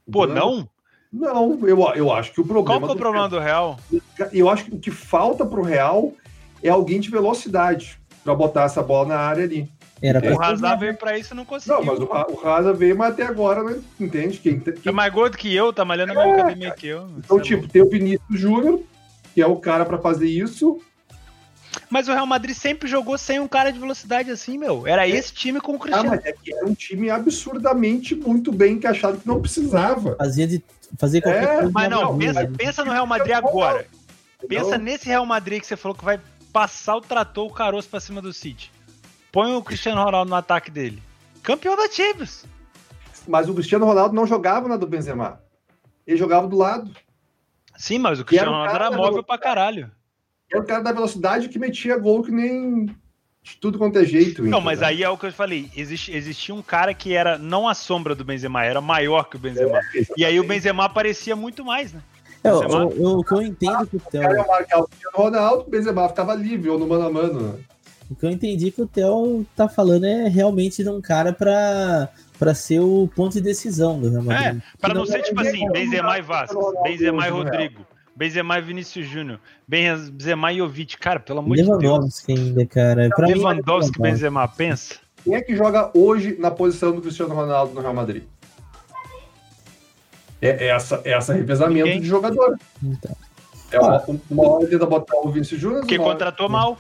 O Pô, problema- não? Não, eu, eu acho que o problema. Qual que é o problema do Real? Eu acho que o que falta pro Real é alguém de velocidade pra botar essa bola na área ali. Era pra O Hazard veio pra isso e não conseguiu. Não, mas o, Raza veio, mas até agora não entende. Quem, É quem, mais gordo que eu, tá malhando na mesma academia que eu. então, é tipo, tem o Vinícius Júnior, que é o cara pra fazer isso. Mas o Real Madrid sempre jogou sem um cara de velocidade assim, meu. Era esse time com o Ah, Cristiano. mas é que era um time absurdamente muito bem encaixado que não precisava. Fazia de fazer qualquer É, coisa. mas não, não, pensa, mas- pensa no Real Madrid agora. Pensa nesse Real Madrid que você falou que vai passar o trator, o caroço pra cima do City. Põe o Cristiano Ronaldo no ataque dele. Campeão da Champions. Mas o Cristiano Ronaldo não jogava na do Benzema. Ele jogava do lado. Sim, mas o Cristiano era um Ronaldo era da móvel pra caralho. Era o cara da velocidade que metia gol que nem de tudo quanto é jeito. Não, mas aí é o que eu falei. Existe, existia um cara que era não a sombra do Benzema, era maior que o Benzema. E aí o Benzema aparecia muito mais, né? É, o, Benzema- o- o que eu entendo que o O cara ia marcar o Cristiano Ronaldo, o Benzema ficava livre ou no mano a mano. né? O que eu entendi que o Theo tá falando é realmente de um cara pra, pra ser o ponto de decisão do Real Madrid. Pra Que não ser tipo é assim, Benzema e o Vasquez, Ronaldo Benzema e Real. Rodrigo, Benzema e Vinícius Júnior, Benzema e Jovic. Cara, pelo amor de Deus. Lewandowski ainda, cara. Pra mim, Lewandowski, é Benzema, pensa. Quem é que joga hoje na posição do Cristiano Ronaldo no Real Madrid? É essa, é essa revezamento Ninguém. de jogador. Então. É uma, uma hora tenta botar o Vinícius Júnior, Porque uma hora- contratou mal.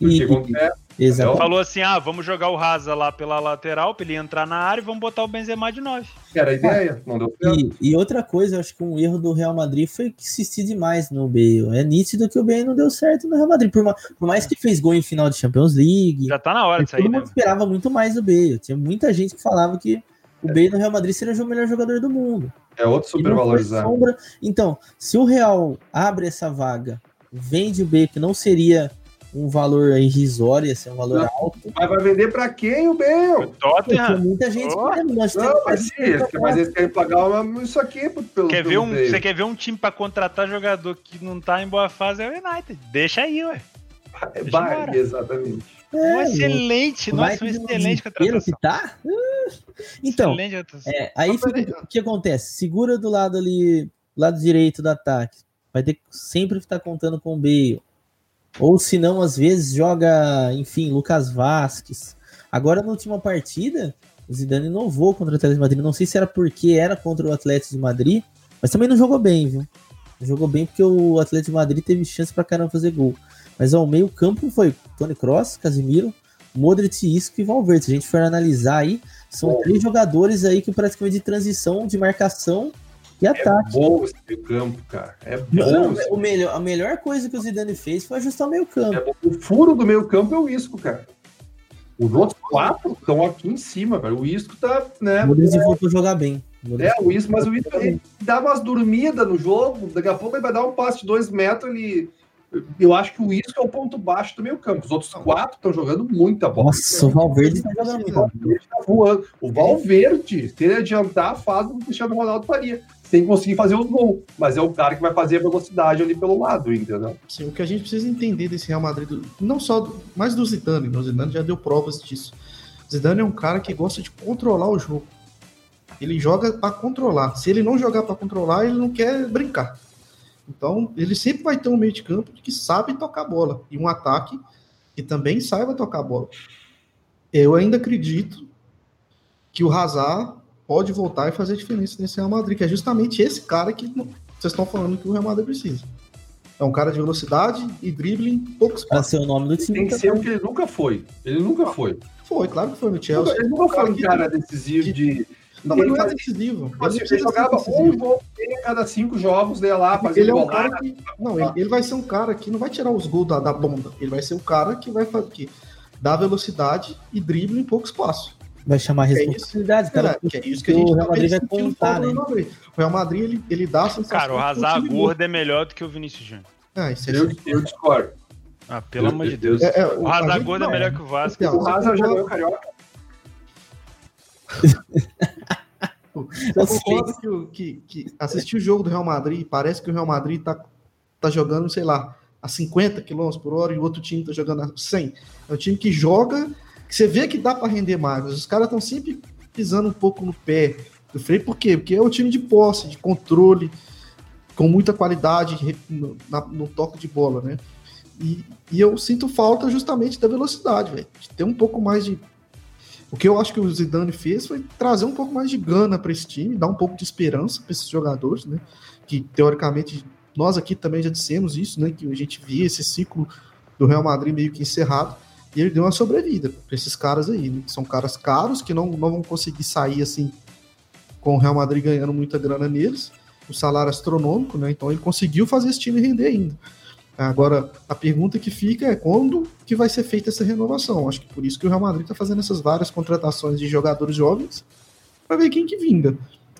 E, e, é, exato. Falou assim: ah, vamos jogar o Raza lá pela lateral pra ele entrar na área e vamos botar o Benzema de 9. era a ideia, não deu certo. E, e outra coisa, eu acho que um erro do Real Madrid foi que insistir demais no Bale. É nítido que o Bale não deu certo no Real Madrid. Por, por mais que fez gol em final de Champions League, Já tá na hora de todo sair, né? mundo esperava muito mais do Bale. Tinha muita gente que falava que o Bale no Real Madrid seria o melhor jogador do mundo. É outro super não foi valorizado. sombra. Então, se o Real abre essa vaga, vende o Bale, que não seria um valor irrisório, ser um valor Não. alto, Mas vai vender pra quem o porque Tottenham. muita gente Oh. querendo. Nós Não, temos- mas, sim, mas eles querem pagar uma- isso aqui pelo Quer ver pelo um, Bale. você quer ver um time pra contratar jogador que não tá em boa fase? É o United. Deixa aí, ué. Vai, exatamente. Um É, excelente, nossa, um que excelente desespero que contratação. tá? Uh, Então, Excelente contratação. é, aí Mas peraí. fica- o que acontece? Segura do lado ali, lado direito do ataque. Vai ter que sempre estar contando com o Bale. Ou se não, às vezes joga, enfim, Lucas Vasquez. Agora, na última partida, o Zidane inovou contra o Atlético de Madrid. Não sei se era porque era contra o Atlético de Madrid, mas também não jogou bem, viu? Não jogou bem porque o Atlético de Madrid teve chance pra caramba fazer gol. Mas ao meio campo foi Tony Kroos, Casimiro, Modric, Isco e Valverde. Se a gente for analisar aí, são três jogadores aí que praticamente de transição, de marcação E ataque. É bom esse meio campo, cara. É bom. Não, o melhor, a melhor coisa que o Zidane fez foi ajustar o meio campo. É o furo do meio campo é o Isco, cara. Os outros quatro estão aqui em cima, velho. O Isco tá, né? O Modric voltou a jogar bem. É, o Isco, mas o Isco ele dá umas dormidas no jogo, daqui a pouco ele vai dar um passe de dois metros, ele eu acho que o Isco é o ponto baixo do meio campo. Os outros quatro estão jogando muita bola. Nossa, o Valverde está jogando muito. O Valverde tá voando. O Valverde, se ele adiantar, faz o que o Cristiano Ronaldo faria. Sem conseguir fazer os gols. Mas é o cara que vai fazer a velocidade ali pelo lado, entendeu? Sim, o que a gente precisa entender desse Real Madrid, não só, mais do Zidane, né? o Zidane já deu provas disso. O Zidane é um cara que gosta de controlar o jogo. Ele joga para controlar. Se ele não jogar para controlar, ele não quer brincar. Então, ele sempre vai ter um meio de campo que sabe tocar bola e um ataque que também saiba tocar bola. Eu ainda acredito que o Hazard pode voltar e fazer diferença nesse Real Madrid, que é justamente esse cara que vocês estão falando que o Real Madrid precisa. É um cara de velocidade e dribbling, poucos passos. ser o nome do time. Tem que ser o que ele nunca foi. Ele nunca foi. Foi, claro que foi no Chelsea. Ele nunca foi um cara decisivo de não, mas não é decisivo. Ele, ele jogava um jogo a cada cinco jogos, lá, fazer ele é um cara que, Não, ele, ele, vai ser um cara que não vai tirar os gols da, da bomba. Ele vai ser um cara que vai fazer que dá velocidade e drible em pouco espaço. Vai chamar a responsabilidade, cara. É, que é isso que a gente o Real Madrid vai contar, né? O Real Madrid, ele, ele dá a sensação... Cara, o Hazard gordo é melhor do que o Vinícius Júnior. Ah, isso é eu, eu discordo. Ah, pelo eu, amor de Deus. É, é, o, Hazard gordo é melhor que o Vasco. O Hazard já ganhou o Carioca. Eu concordo que, que, que assistir o jogo do Real Madrid, parece que o Real Madrid tá, tá jogando, sei lá, a 50 km por hora e o outro time tá jogando a 100. É um time que joga, que você vê que dá para render mais. Os caras estão sempre pisando um pouco no pé do freio, por quê? Porque é um time de posse, de controle, com muita qualidade no, no toque de bola, né? E, e, eu sinto falta justamente da velocidade, velho. De ter um pouco mais de o que eu acho que o Zidane fez foi trazer um pouco mais de gana para esse time, dar um pouco de esperança para esses jogadores, né? Que teoricamente nós aqui também já dissemos isso, né? Que a gente via esse ciclo do Real Madrid meio que encerrado e ele deu uma sobrevida para esses caras aí, né? São caras caros que não, não vão conseguir sair assim com o Real Madrid ganhando muita grana neles, o salário astronômico, né? Então ele conseguiu fazer esse time render ainda. Agora, a pergunta que fica é quando que vai ser feita essa renovação? Acho que por isso que o Real Madrid está fazendo essas várias contratações de jogadores jovens para ver quem que vinga.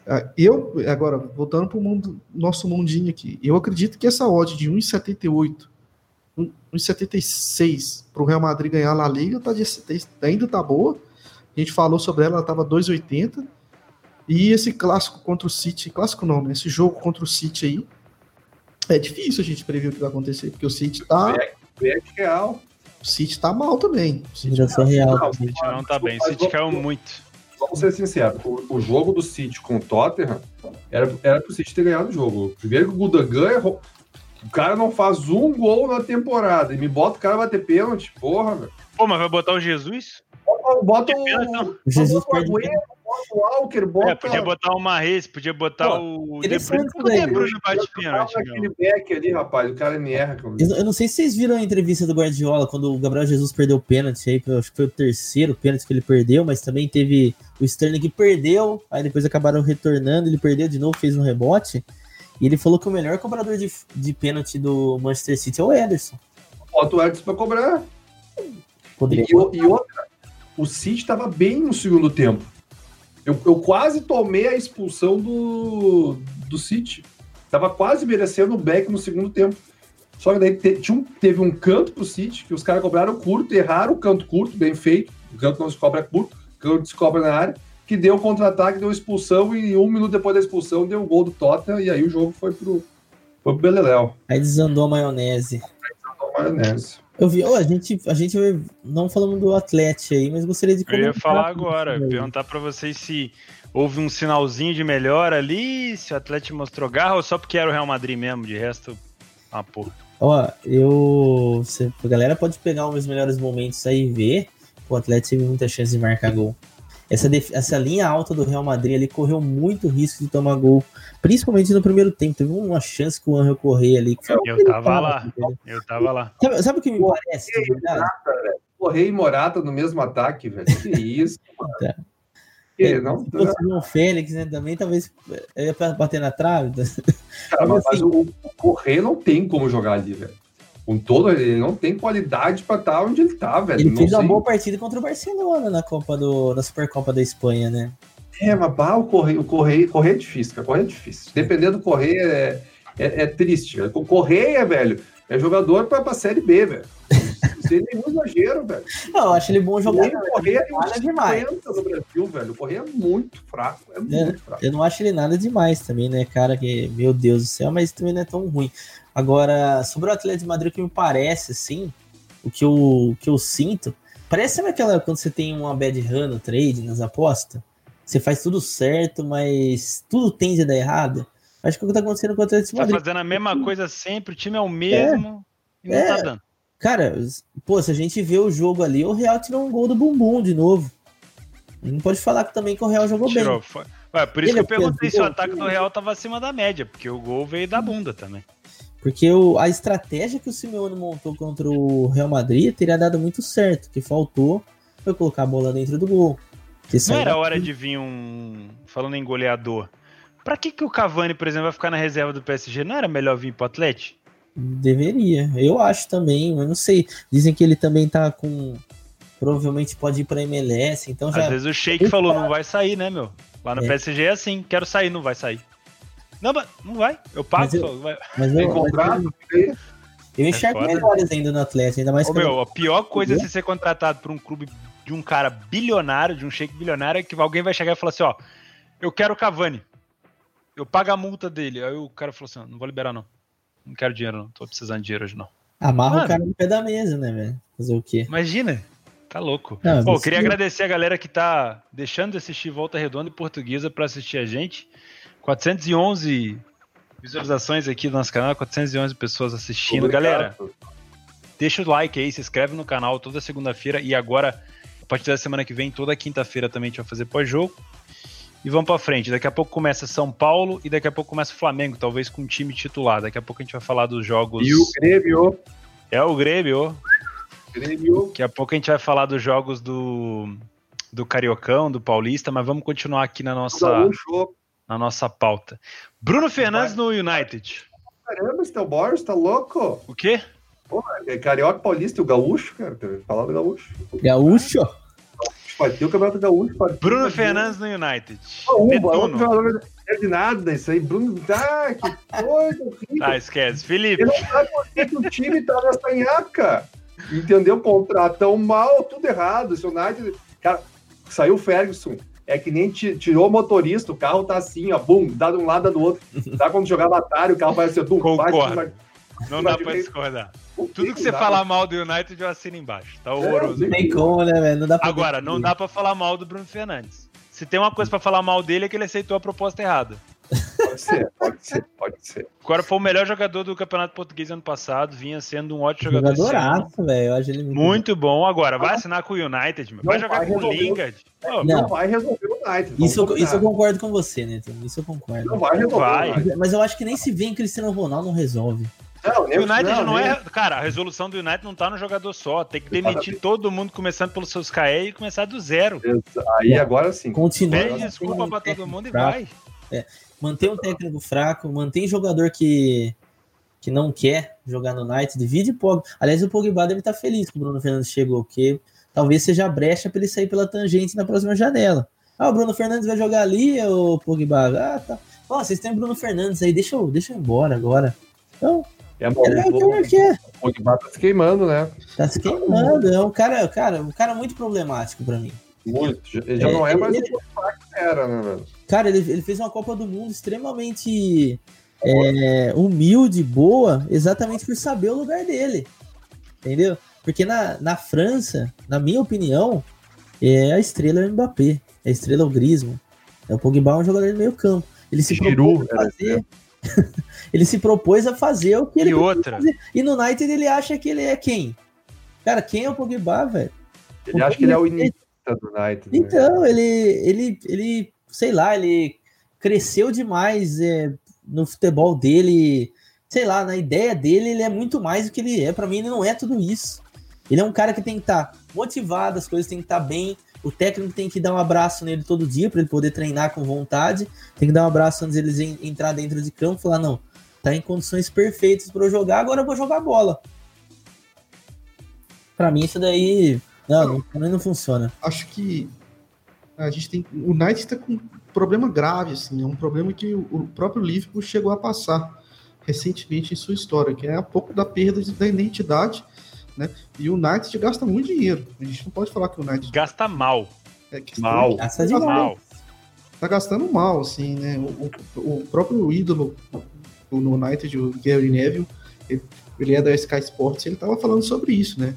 É, eu, agora, voltando para o mundo, nosso mundinho aqui, eu acredito que essa odd de 1,78, 1,76 para o Real Madrid ganhar a La Liga tá de, ainda tá boa. A gente falou sobre ela, ela estava 2,80. E esse clássico contra o City, clássico não, né? Esse jogo contra o City aí, é difícil a gente prever o que vai acontecer, porque o City tá. É real. O City tá mal também. O City já foi real. Não, o City não tá bem. O City caiu muito. Vamos ser sinceros, o, o, jogo do City com o Tottenham era, era pro City ter ganhado o jogo. Primeiro que o Gudagan errou. O cara não faz um gol na temporada e me bota o cara bater pênalti, porra, velho. Pô, mas vai botar o Jesus? Bota, bota o, o Jesus perde bota o Walker, bota... É, podia botar o Marres, podia botar Pô, o De Bruyne, o De Bruyne bate pênalti. aquele back ali, rapaz, o cara me erra. Eu, eu, não sei se vocês viram a entrevista do Guardiola, quando o Gabriel Jesus perdeu o pênalti aí, acho que foi o terceiro pênalti que ele perdeu, mas também teve o Sterling que perdeu, aí depois acabaram retornando, ele perdeu de novo, fez um rebote, e ele falou que o melhor cobrador de, de pênalti do Manchester City é o Ederson. Bota o Ederson pra cobrar. Poderia e, e outra, o City estava bem no segundo tempo. Eu, eu quase tomei a expulsão do, do City. Tava quase merecendo o back no segundo tempo. Só que daí te, um, teve um canto pro City, que os caras cobraram curto, erraram o canto curto, bem feito. O canto não se cobra curto, o canto se cobra na área, que deu contra-ataque, deu expulsão, e um minuto depois da expulsão deu o um gol do Tottenham, e aí o jogo foi pro, foi pro Beleléu. Aí desandou a maionese. Aí desandou a maionese. Eu vi, oh, a gente, a gente não falando do Atlético aí, mas gostaria de comentar. Eu ia falar agora, perguntar para vocês se houve um sinalzinho de melhora ali, se o Atlético mostrou garra ou só porque era o Real Madrid mesmo, de resto, ah, porra. Ó, eu. a galera pode pegar os melhores momentos aí e ver. O Atlético teve muita chance de marcar gol. Essa, essa linha alta do Real Madrid ali correu muito risco de tomar gol, principalmente no primeiro tempo. Teve uma chance que o Angel correr ali. eu, eu tava lá, eu tava lá. Sabe, sabe o que me Correia parece? Correia e Morata no mesmo ataque, velho. Que isso, Tá. É, não, se fosse o Félix, né, também talvez ia bater na trave. Cara, mas, assim, o, o Correia não tem como jogar ali, velho. Com todo, ele não tem qualidade para estar tá onde ele tá, velho. Ele não fez sei. uma boa partida contra o Barcelona na Copa do, na Supercopa da Espanha, né? É, mas bah, o Correia, o Correia, Correia é difícil, cara. Correia é difícil. Dependendo do Correia, é, é, é triste. O Correia, velho, é jogador para a Série B, velho. Sem nenhum exagero, velho. Não, eu acho ele bom jogador. O Correia é nada demais. no Brasil, velho. O Correia é muito fraco. É muito é, fraco. Eu não acho ele nada demais também, né, cara? Que, meu Deus do céu, mas também não é tão ruim. Agora, sobre o Atlético de Madrid, o que me parece, assim, o que eu, o que eu sinto, parece aquela quando você tem uma bad run no trade, nas apostas? Você faz tudo certo, mas tudo tende a dar errado. Acho que é o que tá acontecendo com o Atlético de Madrid. Tá fazendo a mesma coisa sempre, o time é o mesmo é, e não tá é. tá dando. Cara, pô, se a gente vê o jogo ali, o Real tirou um gol do bumbum de novo. Não pode falar que também que o Real jogou Tirou, bem. Foi. Ué, por isso Ele que eu perguntei se o ataque do Real tava acima da média, porque o gol veio da bunda também. Porque o, a estratégia que o Simeone montou contra o Real Madrid teria dado muito certo. O que faltou foi colocar a bola dentro do gol. Não era hora de vir um. Falando em goleador. Pra que, que o Cavani, por exemplo, vai ficar na reserva do PSG? Não era melhor vir pro Atlético? Deveria. Eu acho também, eu não sei. Dizem que ele também tá com. Provavelmente pode ir pra MLS, então já. Às vezes o Sheik falou, não vai sair, né, meu? Lá no é. PSG é assim, quero sair, não vai sair. Não, mas não vai. Eu pago. Mas eu, vai. Mas eu, contrato, eu, eu enxergo é melhores ainda no Atlético, ainda mais Ô, meu, a pior coisa é ser contratado por um clube de um cara bilionário, de um shake bilionário, é que alguém vai chegar e falar assim, ó, eu quero o Cavani. Eu pago a multa dele. Aí o cara falou assim, não vou liberar não. Não quero dinheiro, não. Tô precisando de dinheiro hoje, não. Amarra Mano, o cara no pé da mesa, né, velho? Fazer o quê? Imagina. Tá louco. Não, Pô, queria agradecer a galera que tá deixando de assistir Volta Redonda e Portuguesa para assistir a gente. 411 visualizações aqui no nosso canal, 411 pessoas assistindo. Obrigado. Galera, deixa o like aí, se inscreve no canal toda segunda-feira e agora, a partir da semana que vem, toda quinta-feira também a gente vai fazer pós-jogo. E vamos para frente. Daqui a pouco começa São Paulo e daqui a pouco começa o Flamengo, talvez com um time titular. Daqui a pouco a gente vai falar dos jogos. E o Grêmio. É o Grêmio. Grêmio. Daqui a pouco a gente vai falar dos jogos do, do Cariocão, do Paulista, mas vamos continuar aqui na nossa, na nossa pauta. Bruno Fernandes no United. Caramba, Stel Boris, tá louco? O quê? Pô, é Carioca Paulista e o Gaúcho, cara. Falar do Gaúcho. Gaúcho? Ter o Campeonato Gaúcho. Bruno Fernandes no United. Oh, um, jogador é de nada isso aí. Bruno, ah, que coisa horrível. Ah, esquece. Felipe. Ele não sabe por que o time tá nessa nhaca. Entendeu? Contratão mal, tudo errado. Esse United... Cara, saiu o Ferguson. É que nem tirou o motorista, o carro tá assim, ó, bum, dá de um lado, dá do outro. Sabe quando jogar batalha, o carro vai ser... Bum, Concordo. Bate, não dá pra discordar. Tudo que você falar mal do United eu assino embaixo. Tá horroroso. Não tem como, né, velho? Não dá pra Agora, não dá pra falar mal do Bruno Fernandes. Se tem uma coisa pra falar mal dele é que ele aceitou a proposta errada. Pode ser, pode ser, pode ser. Agora foi o melhor jogador do Campeonato Português ano passado, vinha sendo um ótimo jogador. Jogadoraço, velho. Eu muito, muito bom. Agora, vai assinar com o United, meu. vai jogar com o Lingard. Não, não, vai resolver o United. Isso, isso eu concordo com você, né? Isso eu concordo. Não vai resolver. Vai. Mas eu acho que nem se vem Cristiano Ronaldo não resolve. Não, o United não, não é. Cara, a resolução do United não tá no jogador só. Tem que demitir todo mundo, começando pelos seus KE e começar do zero. Aí agora sim. Continua. Pede desculpa pra todo mundo e vai. É. Mantém um técnico fraco, mantém jogador que, que não quer jogar no United, divide Pogba. Aliás, o Pogba deve estar feliz que o Bruno Fernandes chegou, porque talvez seja a brecha para ele sair pela tangente na próxima janela. Ah, o Bruno Fernandes vai jogar ali, o Pogba. Ah, tá. Ó, vocês têm o Bruno Fernandes aí, deixa eu, deixa eu ir embora agora. Então, é bom. É, o, que é. o Pogba tá se queimando, né? Tá se queimando. É um cara, cara, um cara muito problemático para mim. Muito. Ele já é, não é mais ele, o que era, né, velho? Cara, ele, ele fez uma Copa do Mundo extremamente é, humilde, boa, exatamente por saber o lugar dele. Entendeu? Porque na, na França, na minha opinião, é a estrela é o Mbappé, é a estrela é o Grisman. É o Pogba é um jogador de meio campo. Ele se propôs a fazer. ele se propôs a fazer o que ele e outra. Fazer. E no United ele acha que ele é quem? Cara, quem é o Pogba, velho? Ele acha que ele é o início do United. Né? Então, né? ele, ele, ele, sei lá, ele cresceu demais é, no futebol dele. Sei lá, na ideia dele, ele é muito mais do que ele é. Para mim, ele não é tudo isso. Ele é um cara que tem que estar tá motivado, as coisas têm que estar tá bem. o técnico tem que dar um abraço nele todo dia para ele poder treinar com vontade. Tem que dar um abraço antes deles entrar dentro de campo falar: não, tá em condições perfeitas para eu jogar, agora eu vou jogar bola. Para mim, isso daí não, não, não funciona. Acho que a gente tem. O Knight está com um problema grave, assim, é um problema que o próprio Liverpool chegou a passar recentemente em sua história, que é um pouco da perda da identidade, né? E o United gasta muito dinheiro. A gente não pode falar que o United gasta mal. É que mal. Gasta de mal. Tá gastando mal, assim, né? O, o, o próprio ídolo no United, o Gary Neville, ele, ele é da Sky Sports, ele tava falando sobre isso, né?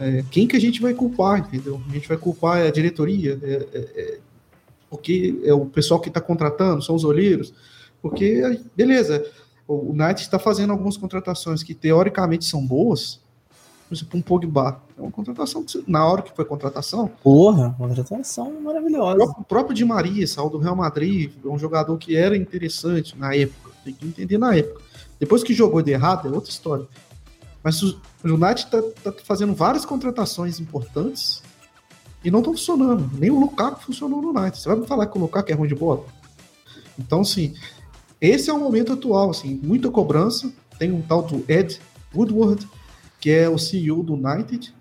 É, quem que a gente vai culpar, entendeu? A gente vai culpar a diretoria, é, é, é porque é o pessoal que está contratando, são os olheiros, porque, beleza, o United está fazendo algumas contratações que teoricamente são boas, por exemplo, um Pogba. É uma contratação que, na hora que foi contratação. Porra, contratação maravilhosa. O próprio, o próprio Di Maria, saiu do Real Madrid, é um jogador que era interessante na época. Tem que entender na época. Depois que jogou de errado, é outra história. Mas o United está tá fazendo várias contratações importantes e não estão funcionando. Nem o Lukaku funcionou no United. Você vai me falar que o Lukaku é ruim de bola? Então, assim, esse é o momento atual. Assim, muita cobrança. Tem um tal do Ed Woodward, que é o CEO do United,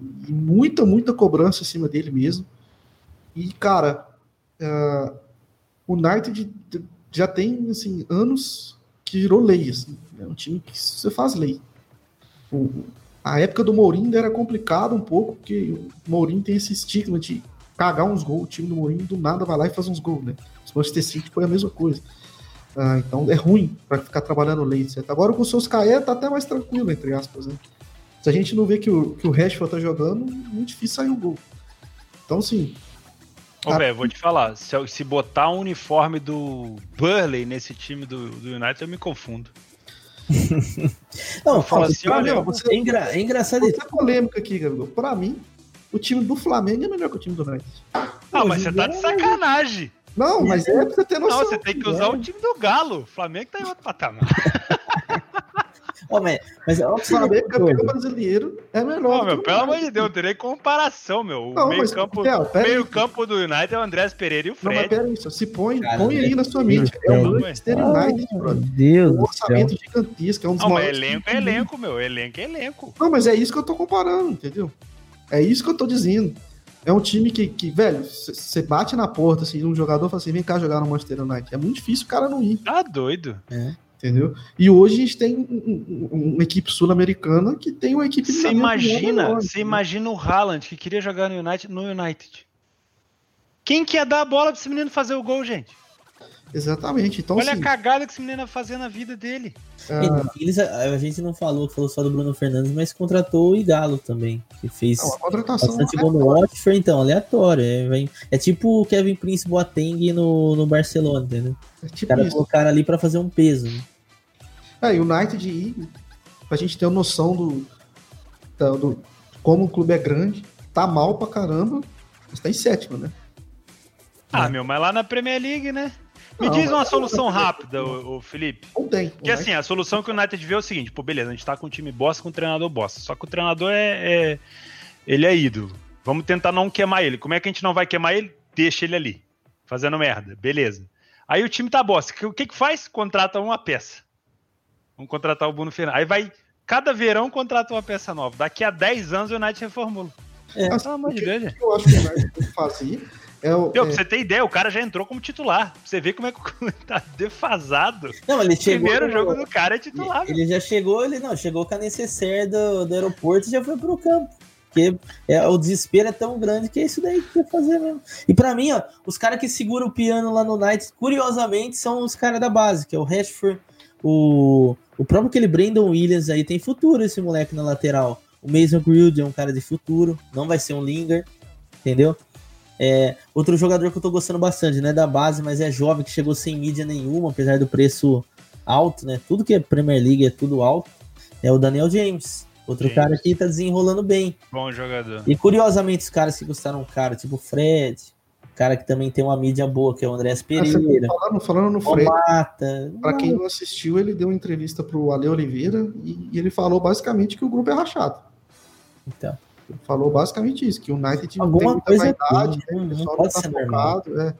e muita, muita cobrança em cima dele mesmo. E, cara, uh, o United já tem, assim, anos que virou lei, assim, é um time que você faz lei. O, a época do Mourinho era complicado um pouco, porque o Mourinho tem esse estigma de cagar uns gols, o time do Mourinho do nada vai lá e faz uns gols, né? O Manchester City foi a mesma coisa. Ah, então é ruim para ficar trabalhando lei, certo? Agora com o Solskjaer tá até mais tranquilo, entre aspas, né? Se a gente não vê que o, que o Rashford tá jogando, muito difícil sair o gol. Então, sim. Ô, velho, vou te falar. Se, se botar um uniforme do Burley nesse time do, do United, eu me confundo. não, fala assim, olha, você, é, engra, é engraçado isso. polêmica aqui, Gabriel. Pra mim, o time do Flamengo é melhor que o time do United. Ah, mas você tá de sacanagem. Não, mas é pra você ter noção. Não, você tem que usar é. o time do Galo. O Flamengo tá em outro patamar. Oh, mas, mas o Flamengo campeão brasileiro é melhor. Oh, meu, pelo amor de Deus, não terei comparação, meu. O meio, campo, meio campo do United é o Andrés Pereira e o Fred. Não, mas pera isso, se põe, Cara, põe aí na sua mente. É o Manchester United, Meu Deus um orçamento gigantesco, é um dos não, maiores. elenco é elenco, meu. Elenco é elenco. Não, mas é isso que eu tô comparando, entendeu? É isso que eu tô dizendo. É um time que, que velho, você bate na porta, assim, um jogador fala assim, vem cá jogar no Manchester United. É muito difícil o cara não ir. Tá doido. É entendeu? E hoje a gente tem um, um, uma equipe sul-americana que tem uma equipe. Você imagina, você imagina o Haaland que queria jogar no United, no United. Quem que ia dar a bola para esse menino fazer o gol, gente? Exatamente. Então, Olha assim, a cagada que esse menino ia fazer na vida dele. Ah, Eles, a, gente não falou, falou só do Bruno Fernandes, mas contratou o Igalo também, que fez não, contratação bastante gol no Watford, então, aleatório. É, é, tipo o Kevin Prince Boateng no, no Barcelona, entendeu? É tipo Os caras colocaram ali para fazer um peso. Né? É, United ir, pra gente ter uma noção do, do, do, como o clube é grande, tá mal pra caramba, mas tá em sétimo, né? Ah, é. meu, mas lá na Premier League, né? Me não, diz uma solução rápida, o, o, Felipe. Não tem. Que assim, a solução que o United vê é o seguinte, pô, beleza, a gente tá com um time bosta com um treinador bosta. Só que o treinador é, é, Ele é ídolo. Vamos tentar não queimar ele. Como é que a gente não vai queimar ele? Deixa ele ali. Fazendo merda. Beleza. Aí o time tá bosta. O que que faz? Contrata uma peça. Vamos contratar o Bruno Fernandes. Aí vai. Cada verão contrata uma peça nova. Daqui a 10 anos o United reformula. É, Pelo amor de Deus. eu acho que o United que é o, Meu, é... Pra você ter ideia, o cara já entrou como titular. Pra você ver como é que o clube tá defasado. Não, ele chegou. O primeiro jogo do cara é titular. Ele, ele já chegou, ele não, chegou com a necessaire do, do aeroporto e já foi pro campo. Porque é, o desespero é tão grande que é isso daí que tem que fazer mesmo. E para mim, ó, os caras que seguram o piano lá no Night, curiosamente, são os caras da base, que é o Rashford, o, o próprio aquele Brandon Williams aí tem futuro, esse moleque na lateral. O Mason Greenwood é um cara de futuro, não vai ser um Linger, entendeu? É, outro jogador que eu tô gostando bastante, né, da base, mas é jovem, que chegou sem mídia nenhuma, apesar do preço alto, né? Tudo que é Premier League é tudo alto. É o Daniel James. Outro James. cara que tá desenrolando bem. Bom jogador. E curiosamente, os caras que gostaram, cara, tipo o Fred, cara que também tem uma mídia boa, que é o Andrés Pereira. falando, falando no Fred, para quem não assistiu, ele deu uma entrevista pro Ale Oliveira e, e, ele falou basicamente que o grupo é rachado. Então. falou basicamente isso, que o United Alguma tem muita coisa vaidade, tem, né? não o pessoal pode tá ser focado, é.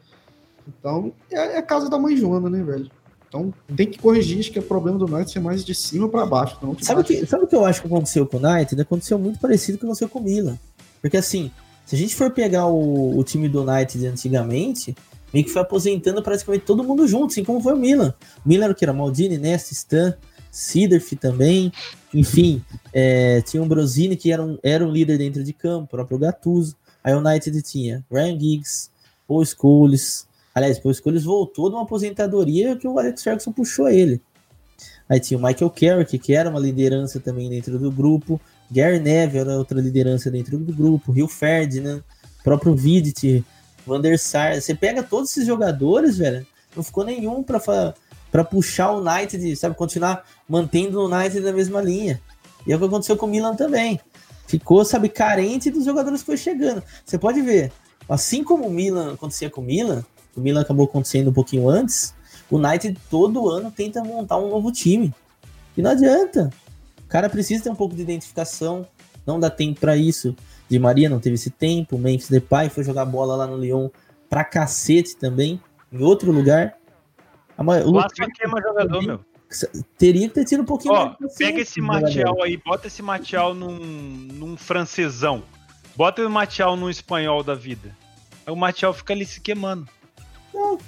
Então, é, é a casa da mãe Joana, né, velho? Então, tem que corrigir, acho que é problema do United ser mais de cima para baixo. Não de Sabe o que, sabe que eu acho que aconteceu com o United? Aconteceu muito parecido com o que aconteceu com o Milan. Porque assim, se a gente for pegar o, o time do United antigamente, meio que foi aposentando praticamente todo mundo junto, assim como foi o Milan. O Milan era o que? Era Maldini, Nesta, Stan, Sidorf também. Enfim, é, tinha um Brosini que era um, era um líder dentro de campo, o próprio Gattuso. O United tinha Ryan Giggs, Paul Scholes. Aliás, Paul Scholes voltou de uma aposentadoria que o Alex Ferguson puxou ele. Aí tinha o Michael Carrick, que era uma liderança também dentro do grupo. Gary Neville era outra liderança dentro do grupo. Rio Ferdinand, próprio Vidic, Van der Sar. Você pega todos esses jogadores, velho, não ficou nenhum pra, fa- pra puxar o United, sabe, continuar mantendo o United na mesma linha. E é o que aconteceu com o Milan também. Ficou, sabe, carente dos jogadores que foi chegando. Você pode ver, assim como o Milan acontecia com o Milan, o Milan acabou acontecendo um pouquinho antes, o United todo ano tenta montar um novo time. E não adianta. O cara precisa ter um pouco de identificação. Não dá tempo pra isso. Di Maria não teve esse tempo. O Memphis Depay foi jogar bola lá no Lyon pra cacete também, em outro lugar. A ma- o Lukaku queima jogador, meu. teria que ter tido um pouquinho Ó, mais de pega esse Martial jogador. aí, bota esse Martial num, num francesão. Bota o Martial num espanhol da vida. Aí o Martial fica ali se queimando. Não.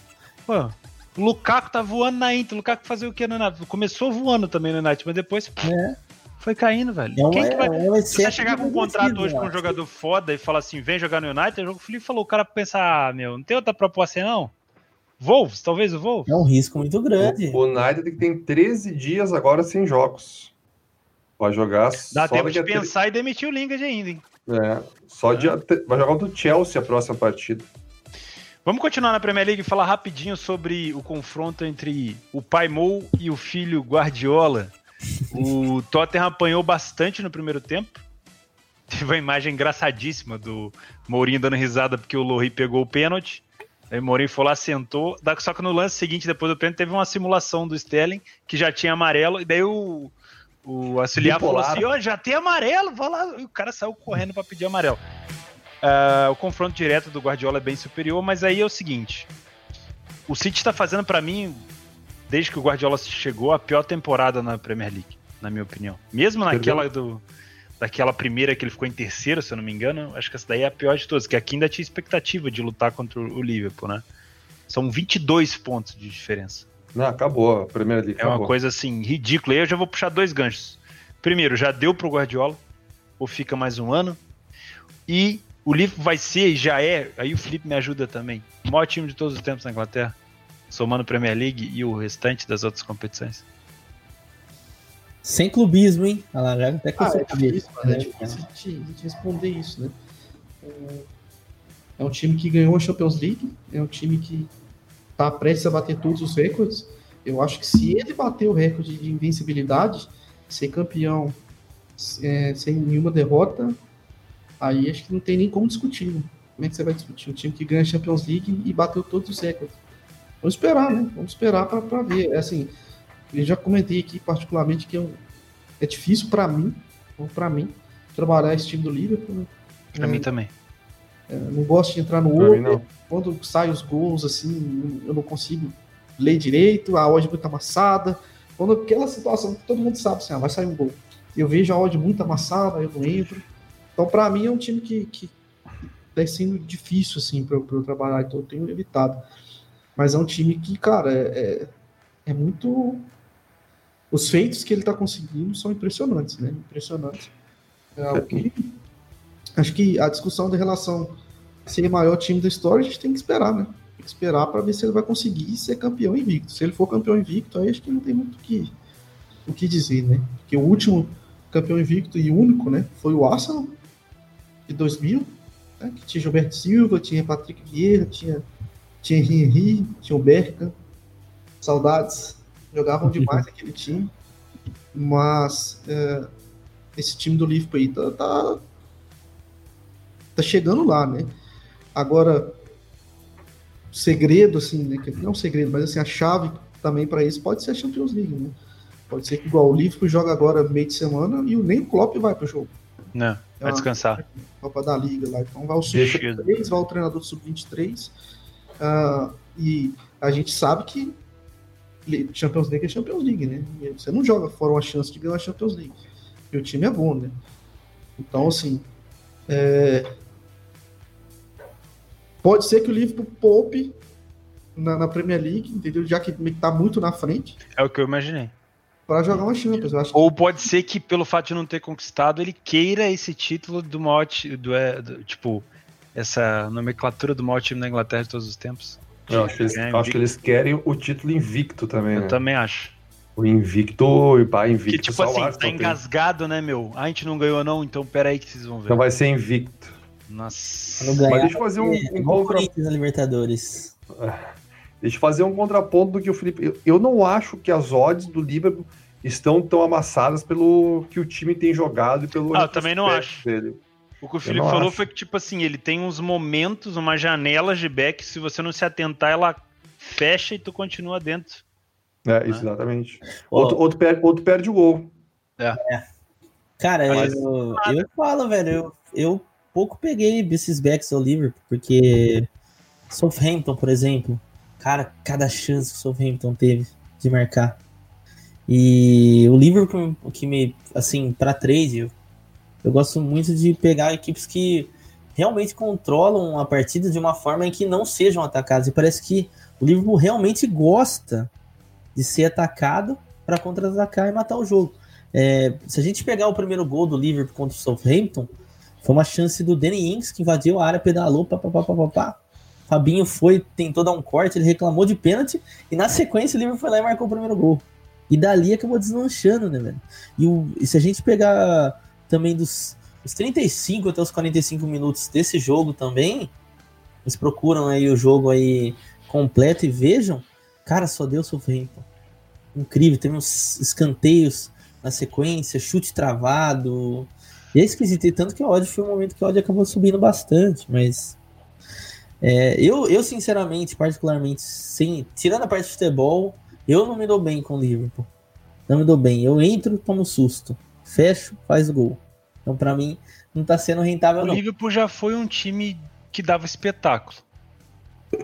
Pô, o Lukaku tá voando na Inter. O Lukaku fazia o que no? Começou voando também no United, mas depois É, foi caindo, velho. é um, Quem que vai... é Se você excesso chegar com um contrato vencido, hoje com um acho. jogador foda e falar assim, vem jogar no United, o Felipe falou, o cara pensa, ah, meu, não tem outra proposta aí não? Wolves, talvez o Wolves? É um risco muito grande. O United que tem 13 dias agora sem jogos. Vai jogar Dá só tempo de pensar e demitir o Lingard ainda, hein? É, só dia te- vai jogar contra o Chelsea a próxima partida. Vamos continuar na Premier League e falar rapidinho sobre o confronto entre o pai Mou e o filho Guardiola. O Tottenham apanhou bastante no primeiro tempo. Teve uma imagem engraçadíssima do Mourinho dando risada porque o Lohri pegou o pênalti. Aí o Mourinho foi lá, sentou. Só que no lance seguinte, depois do pênalti, teve uma simulação do Sterling, que já tinha amarelo. E daí o, o auxiliar Bipolar. falou assim: Ó, já tem amarelo, vai lá. E o cara saiu correndo para pedir amarelo. Ah, o confronto direto do Guardiola é bem superior, mas aí é o seguinte: o City está fazendo para mim, desde que o Guardiola chegou, a pior temporada na Premier League, na minha opinião. Mesmo naquela do, daquela primeira que ele ficou em terceiro, se eu não me engano, acho que essa daí é a pior de todas, que aqui ainda tinha expectativa de lutar contra o Liverpool, né? São 22 pontos de diferença. Não, acabou a Primeira League. É uma coisa assim, ridícula. E aí eu já vou puxar dois ganchos. Primeiro, já deu pro Guardiola, ou fica mais um ano. E o Liverpool vai ser, e já é, aí o Felipe me ajuda também, o maior time de todos os tempos na Inglaterra, somando Premier League e o restante das outras competições. Sem clubismo, hein? Olha lá, já até que eu Ah, é difícil, mano, é né? difícil a gente, a gente responder isso, né? É- É um time que ganhou a Champions League, é um time que tá prestes a bater todos os recordes. Eu acho que se ele bater o recorde de invencibilidade, ser campeão é, sem nenhuma derrota, aí acho que não tem nem como discutir. Né? Como é que você vai discutir? Um time que ganha a Champions League e bateu todos os recordes. Vamos esperar, né? Vamos esperar para ver. É assim, eu já comentei aqui particularmente que eu, é difícil para mim, para mim, trabalhar esse time do Liverpool. né? Pra mim também. Eu não gosto de entrar no não. Quando saem os gols, assim, eu não consigo ler direito, a odd muito amassada. Quando aquela situação que todo mundo sabe, assim, ah, vai sair um gol. Eu vejo a odd muito amassada, eu não entro. Então, para mim, é um time que, que tá sendo difícil, assim, para eu trabalhar, então eu tenho evitado. Mas é um time que, cara, é, é, é muito. Os feitos que ele tá conseguindo são impressionantes, né? Impressionantes. É que. Acho que a discussão da relação ser o maior time da história, a gente tem que esperar, né? Tem que esperar para ver se ele vai conseguir ser campeão invicto. Se ele for campeão invicto, aí acho que não tem muito o que, o que dizer, né? Porque o último campeão invicto e único, né? Foi o Arsenal, de 2000, né? que tinha Gilberto Silva, tinha Patrick Vieira, tinha, tinha Henry, tinha o Berca. Saudades. Jogavam demais aquele time. Mas é, esse time do Liverpool aí tá, tá, tá chegando lá, né? Agora, segredo, assim, né? que Não é um segredo, mas assim, a chave também para isso pode ser a Champions League, né? Pode ser que igual o Liverpool joga agora meio de semana e o- nem o Klopp vai pro jogo. Não, vai uma- descansar. Copa da Liga lá. Então vai o Deixa- sub-23, vai o treinador do sub-23. Ah, e a gente sabe que Champions League é Champions League, né? Você não joga fora uma chance de ganhar a Champions League. E o time é bom, né? Então, assim. é, Pode ser que o Liverpool poupe na, na Premier League, entendeu? Já que tá muito na frente, É o que eu imaginei. para jogar uma Champions. Que Ou pode ser que, pelo fato de não ter conquistado, ele queira esse título do maior, ti- do, é, do- tipo, essa nomenclatura do maior time da Inglaterra de todos os tempos. Eu acho que eles, É, acho que eles querem o título invicto também, Eu né? também acho. O invicto e pá, Que invicto. tipo só o assim, tá Arsenal tem. engasgado, né, meu? Ah, a gente não ganhou não, então pera aí que vocês vão ver. Então vai ser invicto. Nossa. Ganhar, Mas deixa eu fazer um, é, um contra... Na Libertadores. Deixa eu fazer um contraponto do que o Felipe. Eu, eu não acho que as odds do Liverpool estão tão amassadas pelo que o time tem jogado e pelo. Ah, eu também não retrospecto Dele. O que o Felipe falou acho. foi que, tipo assim, ele tem uns momentos, umas janelas de back, se você não se atentar, ela fecha e tu continua dentro. É, isso, exatamente. Outro, outro, perde, outro perde o gol. Cara, Mas- eu, eu falo, velho, eu, eu pouco peguei esses backs ao Liverpool, porque Southampton, por exemplo, cara, cada chance que o Southampton teve de marcar. E o Liverpool, o que me, assim, pra trade, eu, eu gosto muito de pegar equipes que realmente controlam a partida de uma forma em que não sejam atacadas. E parece que o Liverpool realmente gosta de ser atacado para contra-atacar e matar o jogo. É, se a gente pegar o primeiro gol do Liverpool contra o Southampton, foi uma chance do Danny Ings que invadiu a área, pedalou, pá, pá, pá, pá, pá, pá. Fabinho foi, tentou dar um corte, ele reclamou de pênalti e na sequência o Liverpool foi lá e marcou o primeiro gol. E dali acabou deslanchando, né, velho? E, o- e se a gente pegar também dos, dos 35 até os 45 minutos desse jogo também, vocês procuram aí o jogo aí completo e vejam, cara, só deu Southampton. Incrível, teve uns escanteios na sequência, chute travado. E é esquisito, e tanto que o ódio foi um momento que o ódio acabou subindo bastante, mas. é, eu, eu, sinceramente, particularmente, sem, tirando a parte de futebol, eu não me dou bem com o Liverpool. Não me dou bem. Eu entro, tomo susto. Fecho, faz o gol. Então, pra mim, não tá sendo rentável, O não. Liverpool já foi um time que dava espetáculo.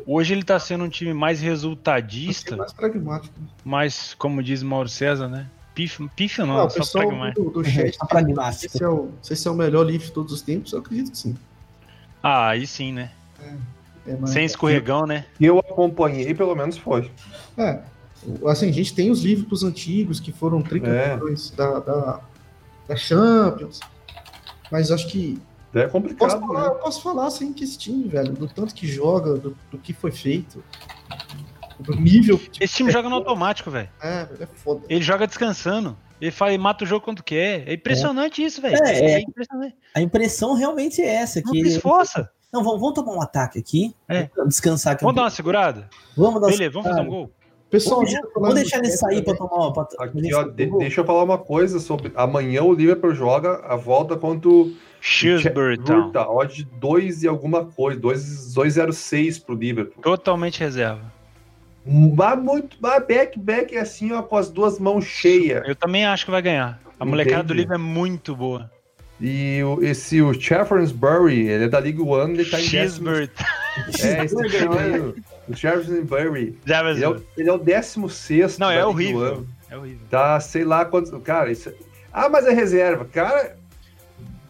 Hoje ele tá sendo um time mais é resultadista, mais pragmático. mais, como diz Mauro César, né? Pífio, pífio não, Ah, o só pragmático. do, do chat, Só não pragmático. se é o, não sei se é o melhor livro de todos os tempos, eu acredito que sim. Ah, aí sim, né? É, mas- Sem escorregão, né? Eu acompanhei, pelo menos foi. É, assim, a gente tem os Liverpools antigos que foram É. tricampeões da, da, da Champions, mas acho que É posso complicado, falar, né? eu posso falar assim que esse time, velho, do tanto que joga, do, do que foi feito, do nível que Esse time joga no automático, velho. é, é foda. Ele joga descansando. Ele fala e mata o jogo quando quer. É impressionante isso, velho. É, é. É impressionante. A impressão realmente é essa. Não Que, se esforça. não, vamos, vamos tomar um ataque aqui. É. Vamos descansar aqui. um Vamos dar uma segurada? Vamos dar Beleza, vamos fazer um gol. Pessoal, Vamos, deixar ele sair pra também. tomar. Pra Aqui, ó, de- deixa eu falar uma coisa sobre. Amanhã o Liverpool joga a volta contra o Shrewsbury Town. Odd de 2 e alguma coisa, 2 2,06 pro Liverpool. Totalmente reserva. Mas muito, mas back, back é assim, ó, com as duas mãos cheias. Eu também acho que vai ganhar. A molecada do Entendi. livro é muito boa. E o, esse, o Chaffronsbury, ele é da League One, ele tá em décimo... Cheeseburger. É, esse aí, o Chaffronsbury. Já Ele é, o- ele é o 16 Não, é horrível. É horrível. Tá, sei lá quantos... Cara, isso... Ah, mas é reserva. Cara,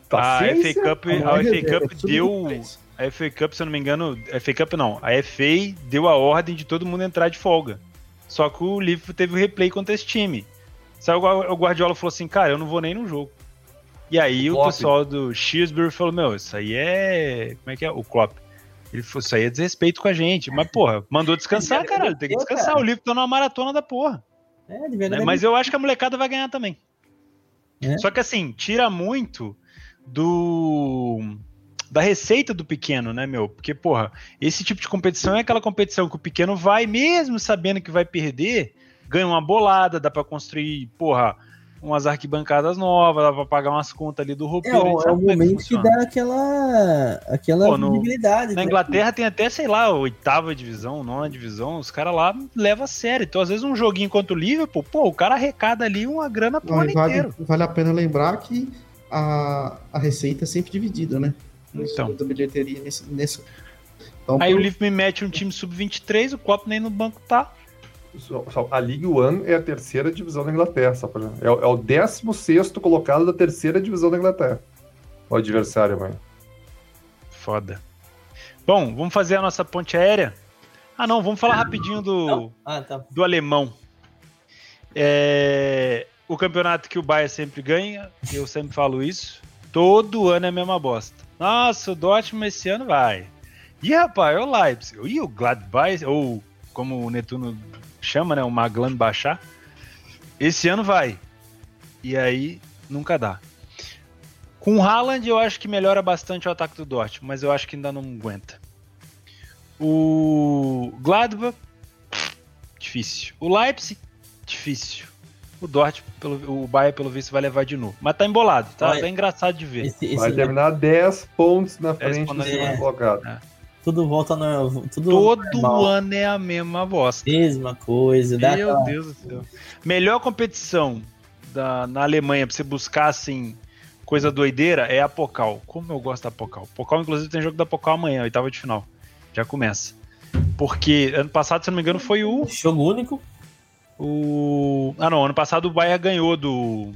A paciência. FA Cup, Não é a FA Cup é deu. sub-23. A FA Cup, se eu não me engano, a FA Cup não. A FA deu a ordem de todo mundo entrar de folga. Só que o Liverpool teve o replay contra esse time. Saiu o Guardiola falou assim, cara, eu não vou nem no jogo. E aí o Klopp. pessoal do Shrewsbury falou, meu, isso aí é... Como é que é? O Klopp. Ele falou, isso aí é desrespeito com a gente. Mas, porra, mandou descansar, caralho. Tem que descansar. O Liverpool tá numa maratona da porra. É, né? Mas eu acho que a molecada vai ganhar também. É. Só que assim, tira muito do da receita do pequeno, né, meu? Porque, porra, esse tipo de competição é aquela competição que o pequeno vai, mesmo sabendo que vai perder, ganha uma bolada, dá pra construir, porra, umas arquibancadas novas, dá pra pagar umas contas ali do É, roupeiro. é sabe o é que momento que funciona. dá aquela, aquela Pô, no- visibilidade. Na né? Inglaterra tem até, sei lá, oitava divisão, nona divisão, os caras lá levam a sério. Então, às vezes, um joguinho contra o Liverpool, pô, o cara arrecada ali uma grana pro ano vale, inteiro. vale a pena lembrar que a, a receita é sempre dividida, né? Então. Da bilheteria nesse, nesse. Então, Aí pro... o Liverpool me mete um time sub-23, o Klopp nem no banco tá. A League One é a terceira divisão da Inglaterra, só pra... é, é o 16 colocado da terceira divisão da Inglaterra. O adversário, mãe. Foda. Bom, vamos fazer a nossa ponte aérea? Ah, não, vamos falar rapidinho do, ah, tá. do alemão. É, o campeonato que o Bayern sempre ganha, eu sempre falo isso. Todo ano é a mesma bosta. Nossa, o Dortmund esse ano vai. E rapaz, é o Leipzig. E o Gladbach, ou como o Netuno chama, né? O Maglan baixar. Esse ano vai. E aí nunca dá. Com o Haaland eu acho que melhora bastante o ataque do Dortmund, mas eu acho que ainda não aguenta. O Gladbach, difícil. O Leipzig, difícil. O Dortmund, pelo, o Bayern, pelo visto, vai levar de novo. Mas tá embolado, tá, tá engraçado de ver. Esse, esse vai terminar 10 pontos na frente do segundo colocado. É tudo volta no. Tudo Todo normal. ano é a mesma bosta. Mesma coisa. Meu aquela... Deus do céu. Melhor competição da, na Alemanha pra você buscar assim. Coisa doideira é a Pocal. Como eu gosto da Pocal. Pocal, inclusive, tem jogo da Pocal amanhã, oitava de final. Já começa. Porque ano passado, se não me engano, foi o. Jogo único? O. Ah, não. Ano passado o Bayern ganhou do.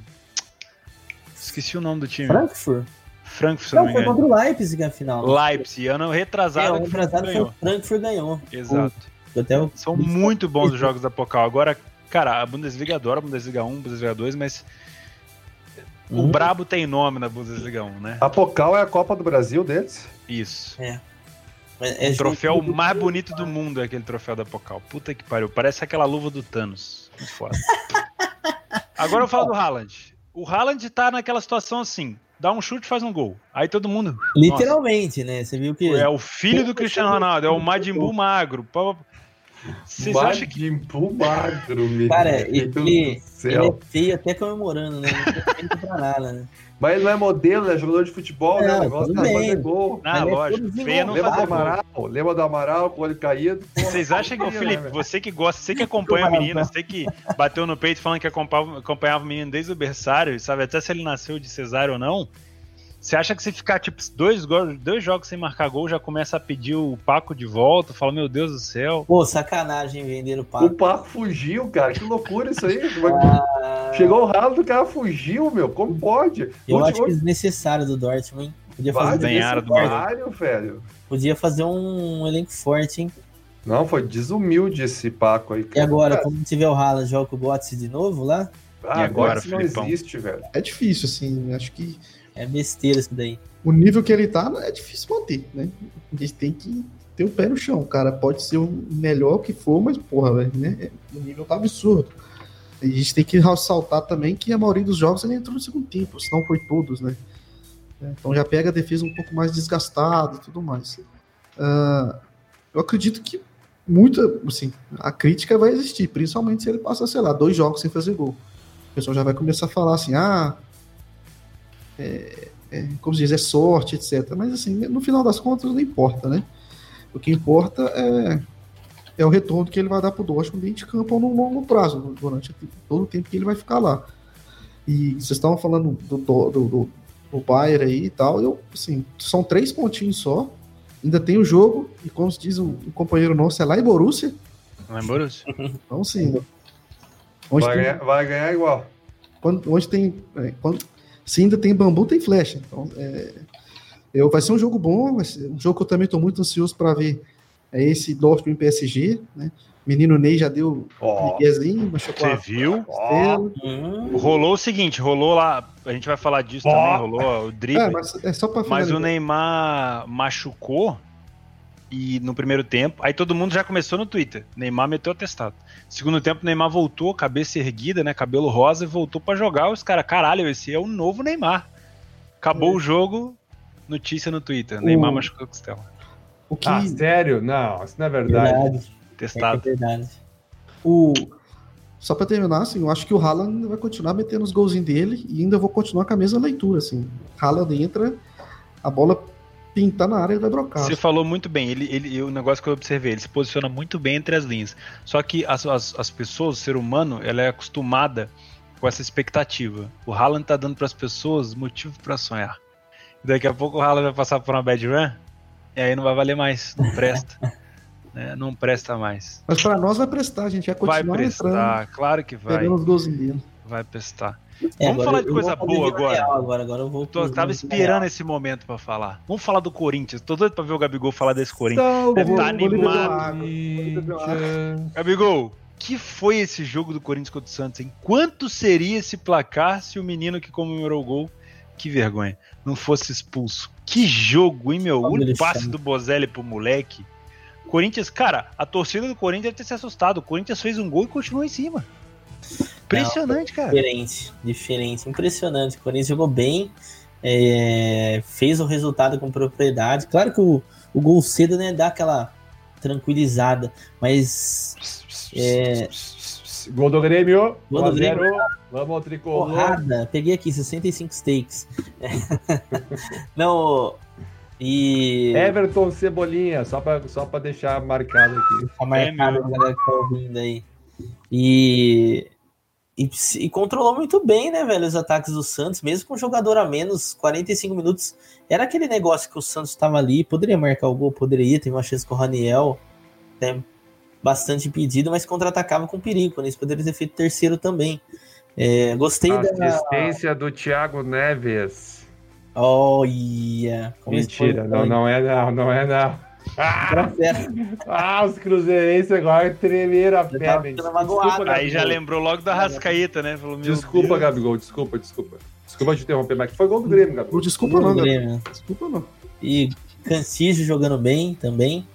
Esqueci o nome do time. Frankfurt? Frankfurt, não, não foi contra o Leipzig a final. Leipzig, ano retrasado. É, ano retrasado foi o Frankfurt ganhou. Exato. O, São muito bons os jogos da Pokal. Agora, cara, a Bundesliga adora a Bundesliga 1, Bundesliga 2, mas o uhum. Brabo tem nome na Bundesliga 1, né? A Pokal é a Copa do Brasil deles? Isso. É. É, é o troféu do... mais bonito do mundo é aquele troféu da Pokal. Puta que pariu. Parece aquela luva do Thanos. Muito foda. Agora eu falo do Haaland. O Haaland tá naquela situação assim dá um chute faz um gol. Aí todo mundo. Literalmente, nossa, né? Você viu que. É o filho do Cristiano Ronaldo, é o Majin Buu magro. Vocês acham que. Buu magro, meu Cara, ele, ele é feio até comemorando, né? Não tem pra nada, né? Mas ele não é modelo, é jogador de futebol, né? O negócio tá fazer gol. Não, é lógico. Feia não lembra do Amaral, lembra do Amaral com o olho caído. Vocês acham que, o Felipe, você que gosta, você que acompanha a menina, você que bateu no peito falando que acompanhava, acompanhava o menino desde o berçário, sabe até se ele nasceu de cesárea ou não, você acha que se ficar, tipo, dois, dois jogos sem marcar gol, já começa a pedir o Paco de volta? Fala, meu Deus do céu. Pô, sacanagem vender o Paco. O Paco fugiu, cara. Que loucura isso aí. ah... Chegou o ralo do cara, fugiu, meu. Como pode? Eu Onde acho que é desnecessário do Dortmund, hein? Podia fazer Ganharam do Mário, velho. Podia fazer um elenco forte, hein? Não, foi desumilde esse Paco aí. Cara. E agora, quando tiver o Haaland, joga o Götze de novo lá? Ah, e agora, não existe, velho. É difícil, assim. Acho que é besteira isso daí. O nível que ele tá é difícil manter, né? A gente tem que ter o pé no chão. Cara pode ser o melhor que for, mas, porra, velho, né? O nível tá absurdo. A gente tem que ressaltar também que a maioria dos jogos ele entrou no segundo tempo, se não foi todos, né? Então já pega a defesa um pouco mais desgastada e tudo mais. Uh, eu acredito que muita, assim, a crítica vai existir, principalmente se ele passa, sei lá, dois jogos sem fazer gol. O pessoal já vai começar a falar assim, ah, é, é, como se diz, é sorte, etc. Mas assim, no final das contas não importa, né? O que importa é, é o retorno que ele vai dar para o Dortmund dentro de campo no longo prazo, durante todo o tempo que ele vai ficar lá. E vocês estavam falando do, do, do, do Bayern aí e tal, eu, assim, são três pontinhos só, ainda tem o jogo, e como se diz o, o companheiro nosso, é lá em Borussia. Lá em Borussia. Então, sim. Vai, tem, ganhar, vai ganhar igual. Quando, onde tem. É, quando, se ainda tem bambu, tem flecha. Então, é, eu, vai ser um jogo bom, vai ser um jogo que eu também estou muito ansioso para ver. É esse Dortmund PSG, né? Menino Ney já deu oh, Miguezinho, Você viu? Oh. Rolou o seguinte, rolou lá, a gente vai falar disso oh. também, rolou o drible. É, mas, é só mas o Neymar machucou e no primeiro tempo, aí todo mundo já começou no Twitter. Neymar meteu atestado. Segundo tempo, Neymar voltou, cabeça erguida, né? Cabelo rosa, e voltou para jogar. Os caras, caralho, esse é o novo Neymar. Acabou é. o jogo, notícia no Twitter. O... Neymar machucou a costela. O que... Ah, sério? Não, isso não é verdade. verdade. Testado. É verdade. O... Só para terminar, assim, eu acho que o Haaland vai continuar metendo os golzinhos dele e ainda vou continuar com a mesma leitura, assim. Haaland entra, a bola pintar na área da brocar. Você falou muito bem, ele, ele, o negócio que eu observei, ele se posiciona muito bem entre as linhas. Só que as, as, as pessoas, o ser humano, ela é acostumada com essa expectativa. O Haaland tá dando para as pessoas motivo para sonhar. Daqui a pouco o Haaland vai passar por uma bad run e aí não vai valer mais, não presta. né? Não presta mais. Mas para nós vai prestar, a gente vai continuar Vai prestar, entrando, claro que vai. pegando os golzinhos dele. Vai prestar. É, Vamos falar de coisa boa agora. agora. Agora eu vou. Tô, tava esperando esse momento pra falar. Vamos falar do Corinthians. Tô doido pra ver o Gabigol falar desse Corinthians. Deve vou- tá animado. Gabigol, que foi esse jogo do Corinthians contra o Santos, hein? Quanto seria esse placar se o menino que comemorou o gol, que vergonha, não fosse expulso? Que jogo, hein, meu? O passe do Bozelli pro moleque. Corinthians, cara, a torcida do Corinthians deve ter se assustado. O Corinthians fez um gol e continuou em cima. Impressionante, cara. Diferente, diferente, impressionante. O Corinthians jogou bem, é, fez o resultado com propriedade. Claro que o, o gol cedo né, dá aquela tranquilizada, mas É. Gol do Grêmio. Gol do 1 a 0. Vamos ao tricolor. porrada, peguei aqui 65 stakes. Não, e Everton Cebolinha, só pra, só pra deixar marcado aqui. tá marcado É, galera que tá ouvindo aí. E, e, e controlou muito bem, né, velho, os ataques do Santos, mesmo com um jogador a menos, 45 minutos. Era aquele negócio que o Santos estava ali, poderia marcar o gol, poderia, teve uma chance com o Raniel, né, bastante impedido, mas contra-atacava com perigo, né, eles poderiam ter feito terceiro também. É, gostei da. Assistência do Thiago Neves. Olha! esse Mentira, não, não é não, não é não. Ah, ah, os cruzeirenses agora tremeram a perna. magoado. Aí já lembrou logo da Rascaíta, né? Falou, meu Desculpa, Deus. Gabigol, desculpa, desculpa. Desculpa te interromper, mas que foi gol do Grêmio, Gabigol. Desculpa não. Grêmio. Desculpa não. E Cancijo jogando bem também.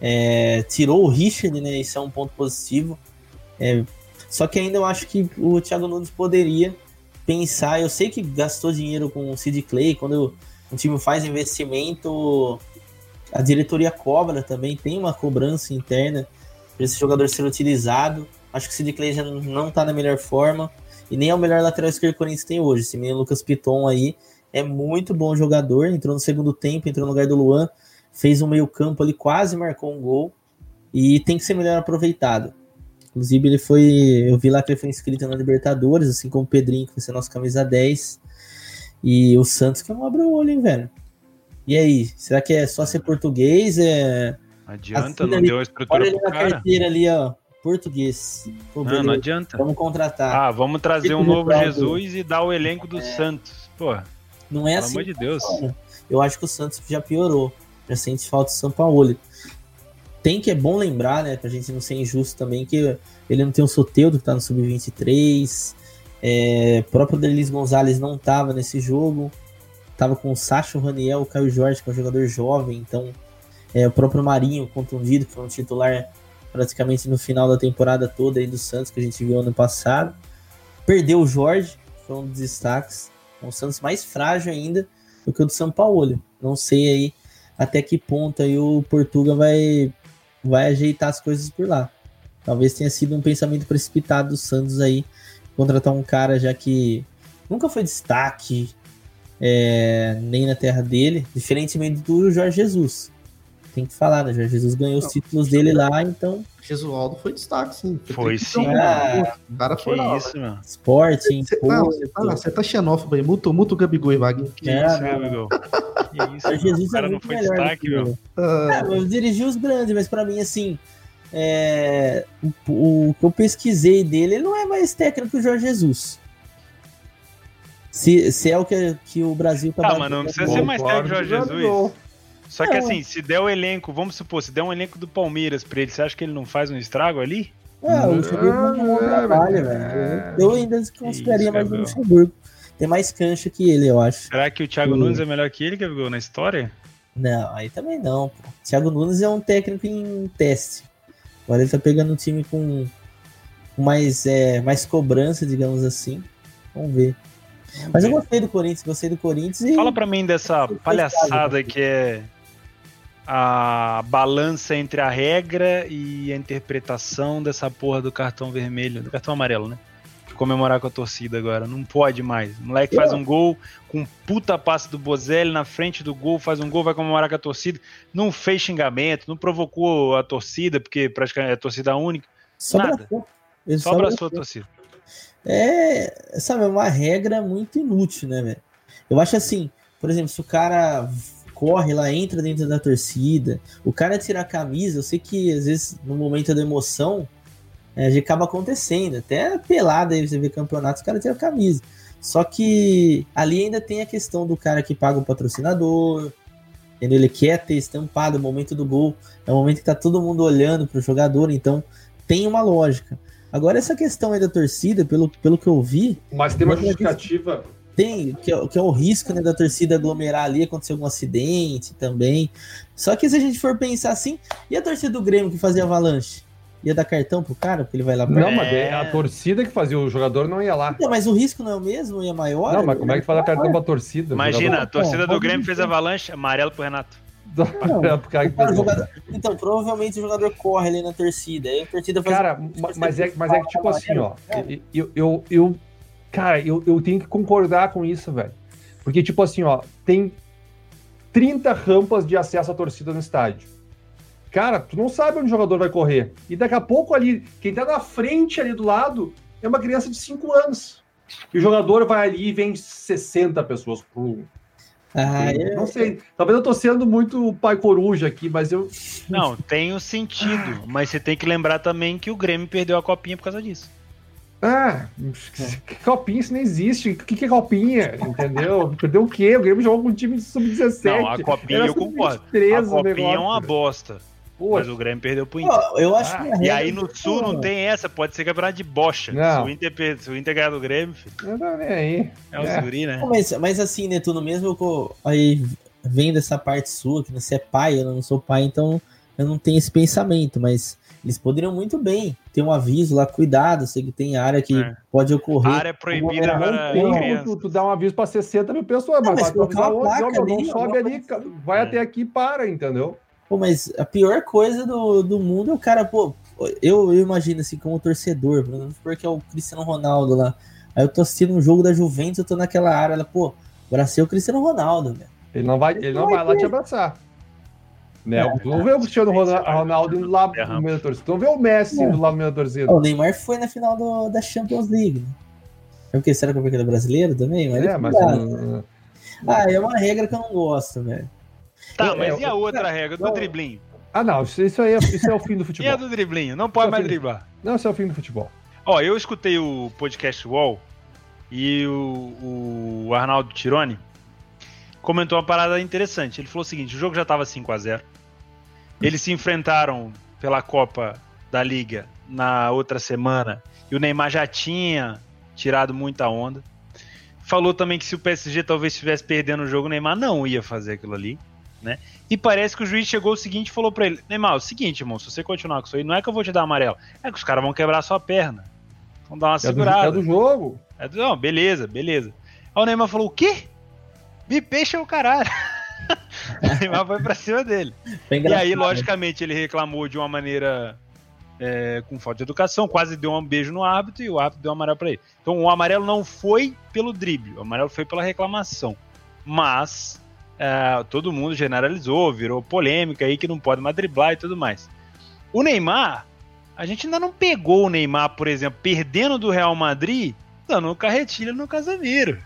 É, tirou o Richard, né? Isso é um ponto positivo. É, só que ainda eu acho que o Thiago Nunes poderia pensar. Eu sei que gastou dinheiro com o Sid Clay. Quando um time faz investimento, a diretoria cobra também. Tem uma cobrança interna para esse jogador ser utilizado. Acho que o Sid Clay já não tá na melhor forma. E nem é o melhor lateral esquerdo que o Corinthians tem hoje. Esse menino Lucas Piton aí é muito bom jogador. Entrou no segundo tempo, entrou no lugar do Luan. Fez um meio campo ali, quase marcou um gol. E tem que ser melhor aproveitado. Inclusive, ele foi. Eu vi lá que ele foi inscrito na Libertadores, assim como o Pedrinho, que vai ser nosso camisa 10. E o Santos que não abre o olho, hein, velho. E aí, será que é só ser português? É... Adianta, Assina não ali. deu a Olha estrutura ali pro na cara. carteira ali, ó. Português. Pô, Não, não adianta. Vamos contratar. Ah, vamos trazer um novo. Jesus e dar o elenco do Santos. Pô, não é pelo assim. amor de Deus. funciona. Eu acho que o Santos já piorou. Já sente falta do São Paulo. Tem que é bom lembrar, né, pra gente não ser injusto também, que ele não tem o Soteudo que tá no Sub-23. É, o próprio Delis Gonzalez não tava nesse jogo. Tava com o Sacha, o Raniel, o Caio Jorge, que é um jogador jovem. Então, é, o próprio Marinho, contundido, que foi um titular praticamente no final da temporada toda aí do Santos, que a gente viu ano passado. Perdeu o Jorge, foi um dos destaques. É um Santos mais frágil ainda do que o do São Paulo. Não sei aí até que ponto aí o Portuga vai, vai ajeitar as coisas por lá. Talvez tenha sido um pensamento precipitado do Santos aí, contratar um cara já que nunca foi destaque é, nem na terra dele, diferentemente do Jorge Jesus. Tem que falar, né? Jorge Jesus ganhou os títulos dele lá, então Jesualdo foi destaque, sim. Foi sim. Ah, O cara Que foi lá. isso, mano. Cê, não, Porto, você tá, você tá xenófobo aí. Muta, muta o Gabigol e Wagner. Que É, isso, Gabigol. Que isso, mano. Jesus O cara é não foi destaque, que meu. Ah, É, eu dirigi os grandes, mas pra mim, assim, é, o, o que eu pesquisei dele, ele não é mais técnico que o Jorge Jesus. Se, se é o que, que o Brasil tá Ah, mas não precisa ser mais técnico que o Jorge Jesus. Só que assim, se der o elenco, vamos supor, se der um elenco do Palmeiras pra ele, você acha que ele não faz um estrago ali? É, o Luxemburgo não É, trabalha, velho. Eu ainda consideraria mais o. Luxemburgo. Tem mais cancha que ele, eu acho. Será que o Thiago Sim. Nunes é melhor que ele, Gabigol, na história? Não, aí também não. Pô. Thiago Nunes é um técnico em teste. Agora ele tá pegando um time com, com mais, é, mais cobrança, digamos assim. Vamos ver. Mas eu gostei do Corinthians, gostei do Corinthians e. Fala pra mim dessa palhaçada que é a balança entre a regra e a interpretação dessa porra do cartão vermelho, do cartão amarelo, né? Comemorar com a torcida agora. Não pode mais. O moleque faz um gol com puta passe do Bozelli na frente do gol, faz um gol, vai comemorar com a torcida. Não fez xingamento, não provocou a torcida, porque praticamente é torcida única. Só nada. abraçou. Ele Só abraçou a torcida. É, sabe, é uma regra muito inútil, né, velho? Eu acho assim, por exemplo, se o cara corre lá, entra dentro da torcida, o cara tira a camisa, eu sei que às vezes no momento da emoção é, acaba acontecendo, até pelada aí você vê campeonatos, o cara tira a camisa. Só que ali ainda tem a questão do cara que paga o patrocinador, entendeu? ele quer ter estampado o momento do gol, é o momento que tá todo mundo olhando pro jogador, então tem uma lógica. Agora, essa questão aí da torcida, pelo, pelo que eu vi. Mas tem uma justificativa. Tem, que é, que é o risco né, da torcida aglomerar ali, acontecer algum acidente também. Só que se a gente for pensar assim, e a torcida do Grêmio que fazia avalanche? Ia dar cartão pro cara, porque ele vai lá pra... Não, mas é a torcida que fazia, o jogador não ia lá. Não, mas o risco não é o mesmo, ia maior? Não, mas como é que faz a cartão pra torcida? Imagina, a torcida do Grêmio fez avalanche, amarelo pro Renato. Não, jogador... Então, provavelmente o jogador corre ali na torcida. Aí a torcida faz Cara, mas é, mas é que tipo assim, ó. Eu, eu, eu, cara, eu, eu tenho que concordar com isso, velho. Porque, tipo assim, ó, tem 30 rampas de acesso à torcida no estádio. Cara, tu não sabe onde o jogador vai correr. E daqui a pouco ali, quem tá na frente ali do lado é uma criança de 5 anos. E o jogador vai ali e vem 60 pessoas por ah, eu... Não sei. Talvez eu tô sendo muito pai coruja aqui, mas eu. Não, tem um sentido. mas você tem que lembrar também que o Grêmio perdeu a copinha por causa disso. Ah, que copinha isso não existe. O que, que é copinha? Entendeu? Perdeu o quê? O Grêmio jogou com um time de sub-17. Não, a copinha eu concordo. A copinha é uma bosta. Mas o Grêmio perdeu pro Inter. Oh, eu acho ah, e aí no Sul não tem essa, pode ser campeonato de bocha. Não. Se o Inter, se o Inter ganhar do Grêmio, filho. Não nem aí. É o é. Zuri, né? Mas, mas assim, Netuno, mesmo eu, aí vendo essa parte sua, que você é pai, eu não sou pai, então eu não tenho esse pensamento, mas eles poderiam muito bem ter um aviso lá, cuidado, sei que tem área que é. pode ocorrer. A área é proibida para tu, tu dá um aviso para 60 mil pessoas, não, mas, mas vai placa, não, não sobe ali, vai é. até aqui para, entendeu? Pô, mas a pior coisa do, do mundo é o cara, pô, eu, eu imagino assim, como torcedor, porque é o Cristiano Ronaldo lá. Aí eu tô assistindo um jogo da Juventus, eu tô naquela área, ela, pô, abracei o Cristiano Ronaldo, velho. Ele não vai, ele não vai lá te abraçar. Né? É, tu não vê o Cristiano Ronaldo indo lá no meio da torcida. Tu não vê o Messi indo lá no meio da torcida. O Neymar foi na final do, da Champions League. Né? É porque será que é porque ele é brasileiro também? Mas é, mas. Não... Ah, é uma regra que eu não gosto, velho. Tá, mas e a outra regra do driblinho? Ah, não, isso aí é, isso é o fim do futebol. e a do driblinho? Não pode é mais driblar. Não, isso é o fim do futebol. Ó, eu escutei o podcast Wall e o, o Arnaldo Tironi comentou uma parada interessante. Ele falou o seguinte: o jogo já estava 5 a 0 Eles se enfrentaram pela Copa da Liga na outra semana e o Neymar já tinha tirado muita onda. Falou também que se o PSG talvez estivesse perdendo o jogo, o Neymar não ia fazer aquilo ali né? E parece que o juiz chegou o seguinte e falou para ele: Neymar, é o seguinte, irmão, se você continuar com isso aí, não é que eu vou te dar amarelo, é que os caras vão quebrar a sua perna. Vão dar uma é segurada. Do, é do jogo. É do, não, beleza, beleza. Aí o Neymar falou: o quê? Me peixa o caralho. o Neymar foi pra cima dele. E aí, logicamente, ele reclamou de uma maneira é, com falta de educação, quase deu um beijo no árbitro e o árbitro deu um amarelo para ele. Então o amarelo não foi pelo drible, o amarelo foi pela reclamação. Mas é, todo mundo generalizou, virou polêmica aí que não pode mais driblar e tudo mais. O Neymar, a gente ainda não pegou o Neymar, por exemplo, perdendo do Real Madrid, dando carretilha no Casemiro.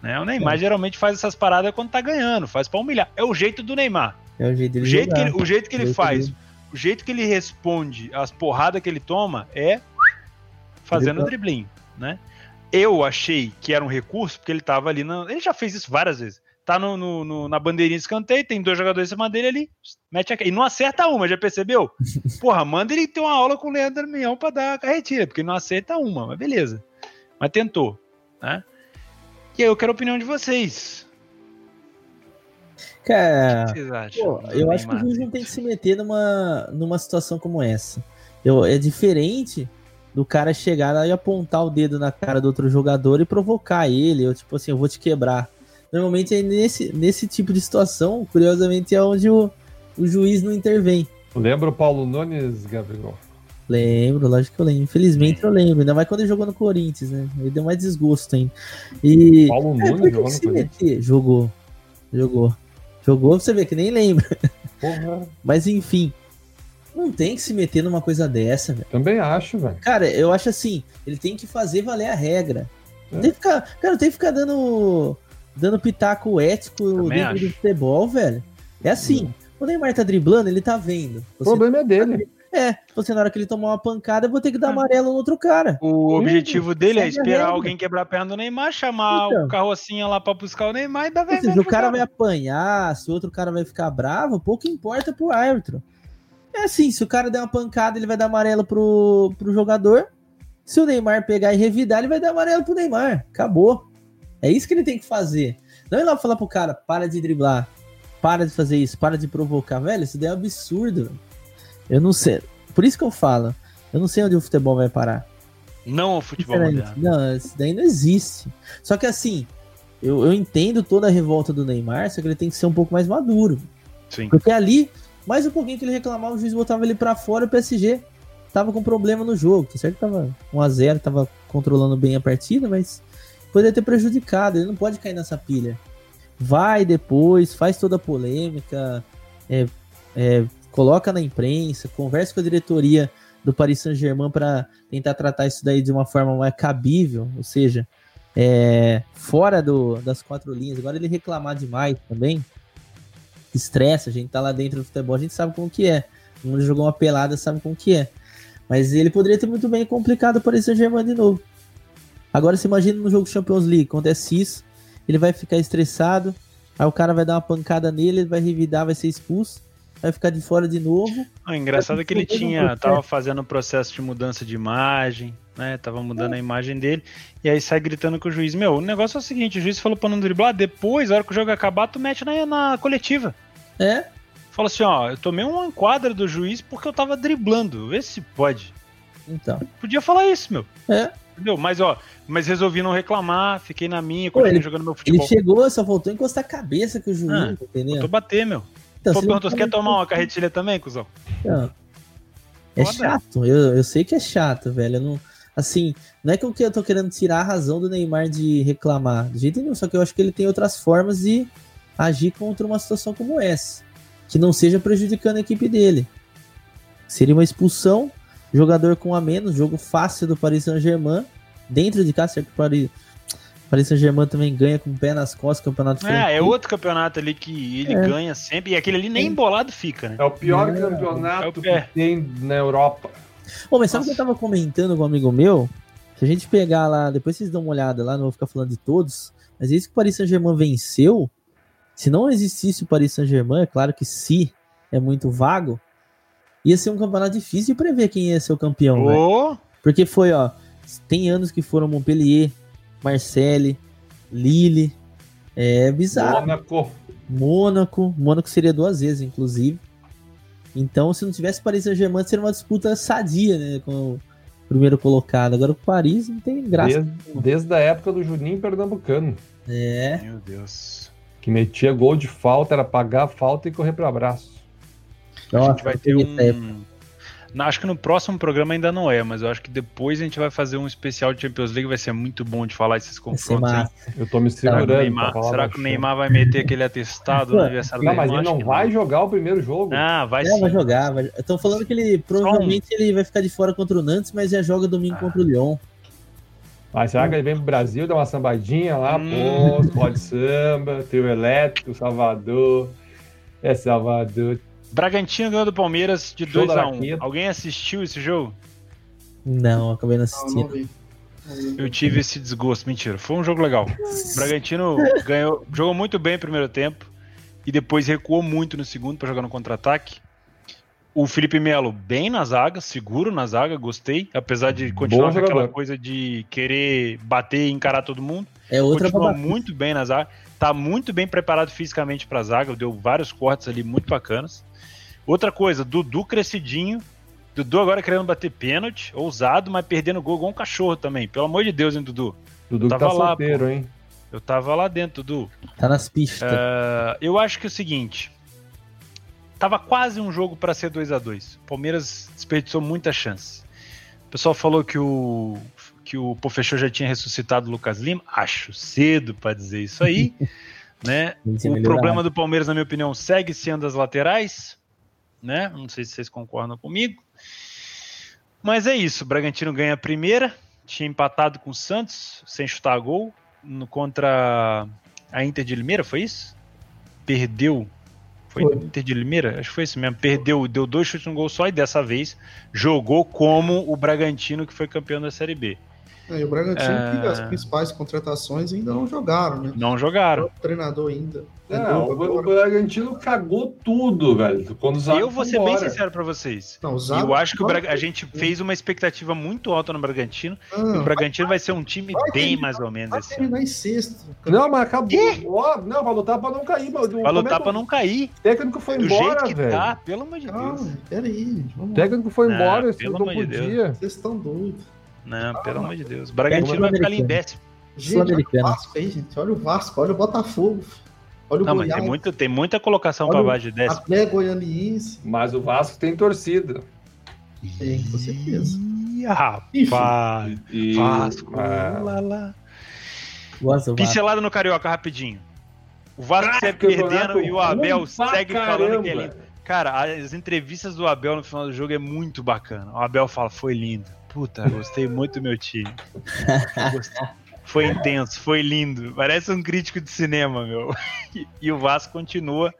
Né? O Neymar é. geralmente faz essas paradas quando tá ganhando, faz pra humilhar. É o jeito do Neymar. É o jeito, o jeito que ele, o jeito que ele faz, dele. o jeito que ele responde as porradas que ele toma é fazendo driblinho, né? Eu achei que era um recurso porque ele tava ali na... ele já fez isso várias vezes tá no, no, no, na bandeirinha de escanteio, tem dois jogadores em cima dele ali, mete a, e não acerta uma, já percebeu? Porra, manda ele ter uma aula com o Leandro Mião pra dar a carretilha, porque não acerta uma, mas beleza. Mas tentou, né? E aí eu quero a opinião de vocês. Cara, o que vocês acham? Pô, eu acho que o juiz não tem que se meter numa, numa situação como essa. Eu, é diferente do cara chegar lá e apontar o dedo na cara do outro jogador e provocar ele, eu tipo assim, eu vou te quebrar Normalmente é nesse, nesse tipo de situação, curiosamente, é onde o, o juiz não intervém. Lembra o Paulo Nunes, Gabriel? Lembro, lógico que eu lembro. Infelizmente eu lembro, ainda mais quando ele jogou no Corinthians, né? Ele deu mais desgosto ainda. E... Paulo é, Nunes jogou no Corinthians? Jogou. Jogou. Jogou, você vê que nem lembra. Porra. Mas enfim. não tem que se meter numa coisa dessa, velho. Também acho, velho. Cara, eu acho assim, ele tem que fazer valer a regra. Não tem que ficar, cara, não tem que ficar dando, dando pitaco ético Também dentro acho. do futebol, velho. É assim, o Neymar tá driblando, ele tá vendo. O problema é dele. é, você na hora que ele tomar uma pancada, eu vou ter que dar amarelo no outro cara. O objetivo dele é esperar regra. alguém quebrar a perna do Neymar, chamar Então. o carrocinha lá pra buscar o Neymar e dar Ou vermelho. seja, o cara vai apanhar, se o outro cara vai ficar bravo, pouco importa pro árbitro. É assim, se o cara der uma pancada, ele vai dar amarelo pro, pro jogador. Se o Neymar pegar e revidar, ele vai dar amarelo pro Neymar. Acabou. É isso que ele tem que fazer. Não ir lá falar pro cara, para de driblar, para de fazer isso, para de provocar. Velho, isso daí é um absurdo. Eu não sei. Por isso que eu falo, eu não sei onde o futebol vai parar. Não o futebol moderno. Não, isso daí não existe. Só que assim, eu, eu entendo toda a revolta do Neymar, só que ele tem que ser um pouco mais maduro. Sim. Porque ali, mais um pouquinho que ele reclamava, o juiz botava ele pra fora e o PSG tava com problema no jogo. Tá certo que tava 1x0, tava controlando bem a partida, mas poderia ter prejudicado. Ele não pode cair nessa pilha. Vai depois, faz toda a polêmica, é, é, coloca na imprensa, conversa com a diretoria do Paris Saint-Germain para tentar tratar isso daí de uma forma mais cabível, ou seja, é, fora do, das quatro linhas. Agora ele reclamar demais também, estressa, a gente tá lá dentro do futebol, a gente sabe como que é. Mundo jogou uma pelada, sabe como que é. Mas ele poderia ter muito bem complicado o Paris Saint-Germain de novo. Agora você imagina no jogo Champions League, acontece isso, ele vai ficar estressado, aí o cara vai dar uma pancada nele, ele vai revidar, vai ser expulso, vai ficar de fora de novo. O engraçado é que ele tinha, tava fazendo um processo de mudança de imagem, né? Tava mudando a imagem dele, e aí sai gritando com o juiz. Meu, o negócio é o seguinte: o juiz falou pra não driblar, depois, na hora que o jogo acabar, tu mete na, na coletiva. É, Fala assim: ó, eu tomei uma enquadra do juiz porque eu tava driblando. Vê se pode. então. Podia falar isso, meu. É. Entendeu? Mas, ó, mas resolvi não reclamar, fiquei na minha, Pô, continuei ele- jogando meu Ele futebol. chegou, só faltou encostar a cabeça com o juiz, Ah, entendeu? Faltou bater, meu. Então, Pô, perguntou, você quer tomar uma carretilha também, cuzão? Não. É Foda. chato, eu, eu sei que é chato, velho. Eu não, assim, não é que eu tô querendo tirar a razão do Neymar de reclamar, de jeito nenhum, só que eu acho que ele tem outras formas de agir contra uma situação como essa, que não seja prejudicando a equipe dele. Seria uma expulsão, jogador com a menos, jogo fácil do Paris Saint-Germain, dentro de casa, certo que o Paris, Paris Saint-Germain também ganha com o pé nas costas, campeonato É, é outro campeonato ali que ele É. ganha sempre, e aquele ali nem embolado fica, né? É o pior Não. campeonato É o- é. que tem na Europa. Ô, mas sabe o que eu Nossa. tava comentando com um amigo meu? Se a gente pegar lá, depois vocês dão uma olhada lá, não vou ficar falando de todos, mas isso que o Paris Saint-Germain venceu, se não existisse o Paris Saint-Germain, é claro que se é muito vago, ia ser um campeonato difícil de prever quem ia ser o campeão, velho. Ô, Porque foi, ó, tem anos que foram Montpellier, Marseille, Lille, é bizarro. Mônaco. Mônaco, Mônaco seria duas vezes, inclusive. Então, se não tivesse Paris Saint-Germain, seria uma disputa sadia, né, com o primeiro colocado. Agora o Paris não tem graça. Desde, desde a época do Juninho Pernambucano. É, meu Deus. Que metia gol de falta, era pagar a falta e correr para abraço. A Nossa, gente vai ter um. Não, acho que no próximo programa ainda não é, mas eu acho que depois a gente vai fazer um especial de Champions League, vai ser muito bom de falar esses confrontos. Eu tô me Será, que o segurando. Neymar, será que o. Neymar vai meter aquele atestado no aniversário Não, do mas Neymar? ele não vai jogar o primeiro jogo. Ah, vai É, sim. vai jogar. Vai... Estão falando que ele provavelmente ele vai ficar de fora contra o Nantes, mas já joga domingo Ah. contra o Lyon. Mas será que ele vem pro Brasil, dá uma sambadinha lá, Hum. pô, pode samba, trio elétrico, Salvador. É Salvador. Bragantino ganhou do Palmeiras de Show da 2x1. Raqueta. Alguém assistiu esse jogo? Não, acabei não Não, não assistindo. Não vi. Eu tive esse desgosto. Mentira, foi um jogo legal. O Bragantino ganhou, jogou muito bem no primeiro tempo e depois recuou muito no segundo para jogar no contra-ataque. O Felipe Melo bem na zaga, seguro na zaga, gostei, apesar de continuar com aquela coisa de querer bater e encarar todo mundo. É outra Continua muito bem na zaga, tá muito bem preparado fisicamente para a zaga, deu vários cortes ali muito bacanas. Outra coisa, Dudu crescidinho, Dudu agora querendo bater pênalti, ousado, mas perdendo gol igual um cachorro também. Pelo amor de Deus, hein, Dudu? Dudu que Tava tá lá, solteiro, hein? Eu tava lá dentro, Dudu. Tá nas pistas. Ah, eu acho que é o seguinte. Tava quase um jogo para ser 2 a 2 O Palmeiras desperdiçou muita chance. O pessoal falou que o que o Pofechou já tinha ressuscitado o Lucas Lima. Acho cedo para dizer isso aí, né? O problema do Palmeiras, na minha opinião, segue sendo as laterais. Né? Não sei se vocês concordam comigo. Mas é isso, o Bragantino ganha a primeira, tinha empatado com o Santos, sem chutar gol, no, contra a Inter de Limeira, foi isso? Perdeu. Foi, foi. Inter de Limeira? Acho que foi isso mesmo. Perdeu, deu dois chutes no gol só e dessa vez jogou como o Bragantino que foi campeão da Série B. É, e o Bragantino, é... que as principais contratações ainda não jogaram, né? Não jogaram. O treinador ainda. É, o, o, Bragantino cagou tudo, velho. Quando o Eu vou ser embora. bem sincero pra vocês. Não, eu acho que Bra... a gente fez uma expectativa muito alta no Bragantino. Ah, e o Bragantino vai, vai ser um time vai bem mais ou menos vai ano. em sexto. Não, mas acabou. Oh, não, vai lutar pra não cair. Mas, vai lutar é pra não cair. O técnico foi Do embora, jeito velho. Tá, pelo amor de Deus. Peraí. O técnico foi embora, não, pelo não podia. Deus. Vocês estão doidos. Não, pelo amor de Deus. O Bragantino vai ficar ali em décimo. Gente, olha o Vasco aí, gente. Olha o Vasco, olha o Botafogo. Olha o Não, Goiás. mas tem, muito, tem muita colocação para baixo de décimo. Até Goianiense. Mas o Vasco tem torcida. Tem, com certeza. Ih, rapaz. Vasco. Ah. Lá, lá. Pincelada no Carioca, rapidinho. O Vasco segue perdendo e o Abel segue falando que é lindo. Cara, as entrevistas do Abel no final do jogo é muito bacana. O Abel fala, foi lindo. Puta, gostei muito do meu time. Foi intenso, foi lindo. Parece um crítico de cinema, meu. E, o Vasco continua.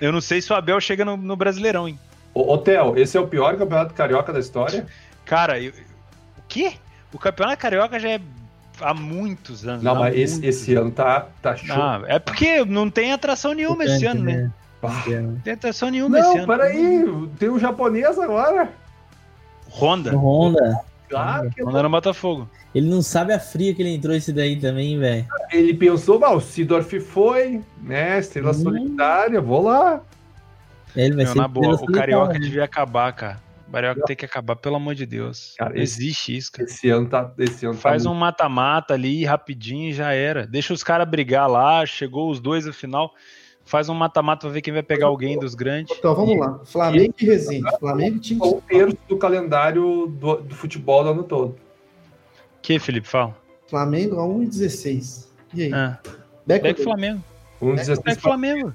Eu não sei se o Abel chega no, no Brasileirão, hein? Ô, Theo, esse é o pior campeonato carioca da história? Cara, eu, o quê? O campeonato carioca já é há muitos anos. Não, mas esse, esse ano tá, tá show. Não, é porque não tem atração nenhuma esse ano, né? né? Não tem atração nenhuma não, esse ano. Não, peraí, tem um japonês agora. Honda. Honda. Claro que Honda no Botafogo. Ele não sabe a fria que ele entrou esse daí também, velho. Ele pensou, o Sidorf foi, né? Estrela hum. solidária, vou lá. Ele vai Meu, ser na boa, o Carioca né? devia acabar, cara. O Carioca tem que acabar, pelo amor de Deus. Cara, existe isso, cara. Esse ano tá. Esse ano tá Faz tá um mata-mata ali, rapidinho e já era. Deixa os caras brigar lá, chegou os dois no final faz um mata-mata pra ver quem vai pegar alguém dos grandes. Então vamos lá. Flamengo e Resende. Flamengo tinha um terço do calendário do, do futebol do ano todo. Que, Felipe, fala? Flamengo a 1,16. E aí? Ah. Beck Flamengo. 1,16. Beck Flamengo.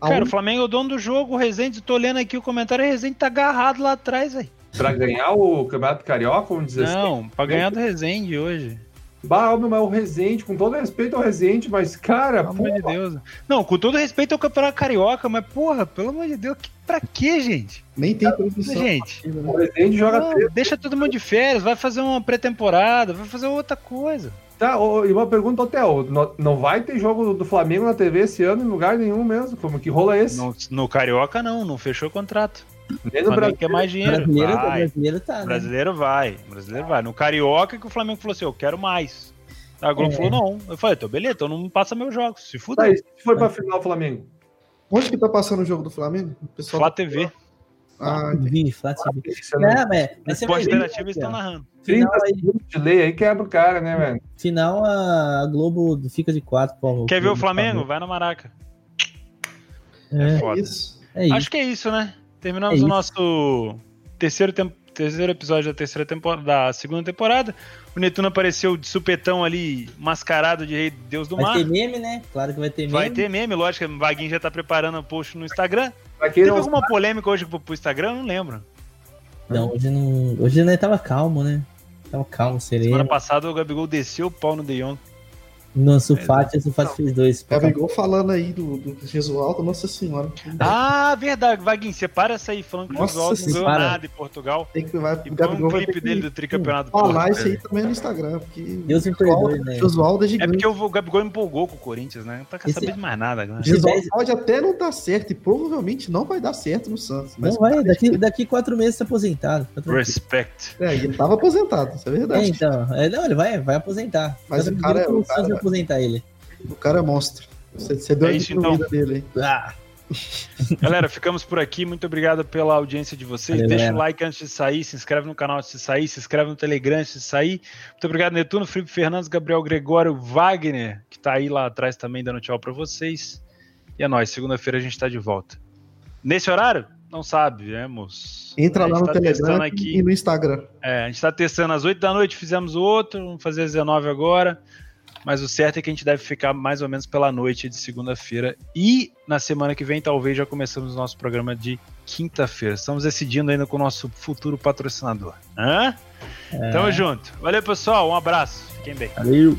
Cara, o Flamengo é o dono do jogo, o Resende, tô lendo aqui o comentário, o Resende tá agarrado lá atrás, aí. Pra ganhar o Campeonato Carioca, 1,16? Não, pra ganhar do Resende hoje. Bah, mas o Rezende, com todo respeito ao Rezende, mas, cara, pelo amor de Deus. Não, com todo respeito ao Campeonato Carioca, mas, porra, pelo amor de Deus, que, pra quê, gente? Nem tem produção. Gente, né? o Rezende joga. Não, deixa todo mundo de férias, vai fazer uma pré-temporada, vai fazer outra coisa. Tá, e uma pergunta, Hotel, não vai ter jogo do Flamengo na TV esse ano em lugar nenhum mesmo? Como que rola esse? No, no Carioca não, não fechou o contrato. Nem no Brasil quer mais dinheiro. Brasileiro, vai. brasileiro tá, né? Brasileiro vai. Brasileiro vai. No Carioca que o Flamengo falou assim: eu quero mais. A Globo é. falou: não. Eu falei: então beleza, então não passa meus jogos. Se fuder. Tá, se for pra final, Flamengo. Onde que tá passando o jogo do Flamengo? O pessoal Flá TV. Ah, vi, Flá TV. Ah, é, Esporte Interativo estão narrando. 30 segundos de lei aí quebra o cara, né, velho? Final a Globo fica de 4. Quer ver o Flamengo? Vai na Maraca. É, é foda. Isso. É isso. Acho que é isso, né? Terminamos é o nosso terceiro, tempo, terceiro episódio da terceira temporada, da segunda temporada. O Netuno apareceu de supetão ali, mascarado de rei Deus do vai Mar. Vai ter meme, né? Claro que vai ter meme. Vai ter meme, lógico. O Vaguinho já tá preparando o post no Instagram. Teve não... alguma polêmica hoje pro, pro Instagram? Não lembro. Não, hoje não. Hoje não tava calmo, né? Tava calmo, sereno. Semana passada o Gabigol desceu o pau no De Jong. No Sulfate, é, o Sulfate fez dois. Gabigol falando aí do, do Gesualdo, nossa senhora. Ah, verdade, Vaguinho, separa essa aí, falando que o Gesualdo não ganhou nada em Portugal. Tem que, vai, e Gabigol um clipe dele do tricampeonato. Falar isso aí também no Instagram, porque Deus me perdoe, né? Gesualdo é gigante. É porque o Gabigol empolgou com o Corinthians, né? Não tá querendo saber de mais nada. Né? Gesualdo pode até não dar certo e provavelmente não vai dar certo no Santos. não vai, daqui, daqui quatro meses tá aposentado. Tá Respect. É, ele tava aposentado, isso é verdade. É, então, é, não, ele vai, vai aposentar. Mas o cara, é, o cara aposentar ele. O cara é monstro. Você, você deu é isso, então. dele, hein? Ah. Galera, ficamos por aqui. Muito obrigado pela audiência de vocês. Valeu, Deixa o like antes de sair, se inscreve no canal antes de sair, se inscreve no Telegram antes de sair. Muito obrigado, Netuno, Felipe Fernandes, Gabriel Gregório, Wagner, que tá aí lá atrás também dando tchau para vocês. E é nóis, segunda-feira a gente tá de volta. Nesse horário? Não sabe, vemos. Entra lá no tá Telegram aqui. e no Instagram. É, a gente tá testando às 8 da noite, fizemos o outro, vamos fazer às 19 agora. Mas o certo é que a gente deve ficar mais ou menos pela noite de segunda-feira. E na semana que vem, talvez já começamos o nosso programa de quinta-feira. Estamos decidindo ainda com o nosso futuro patrocinador. Hã? É. Tamo junto. Valeu, pessoal. Um abraço. Fiquem bem. Valeu.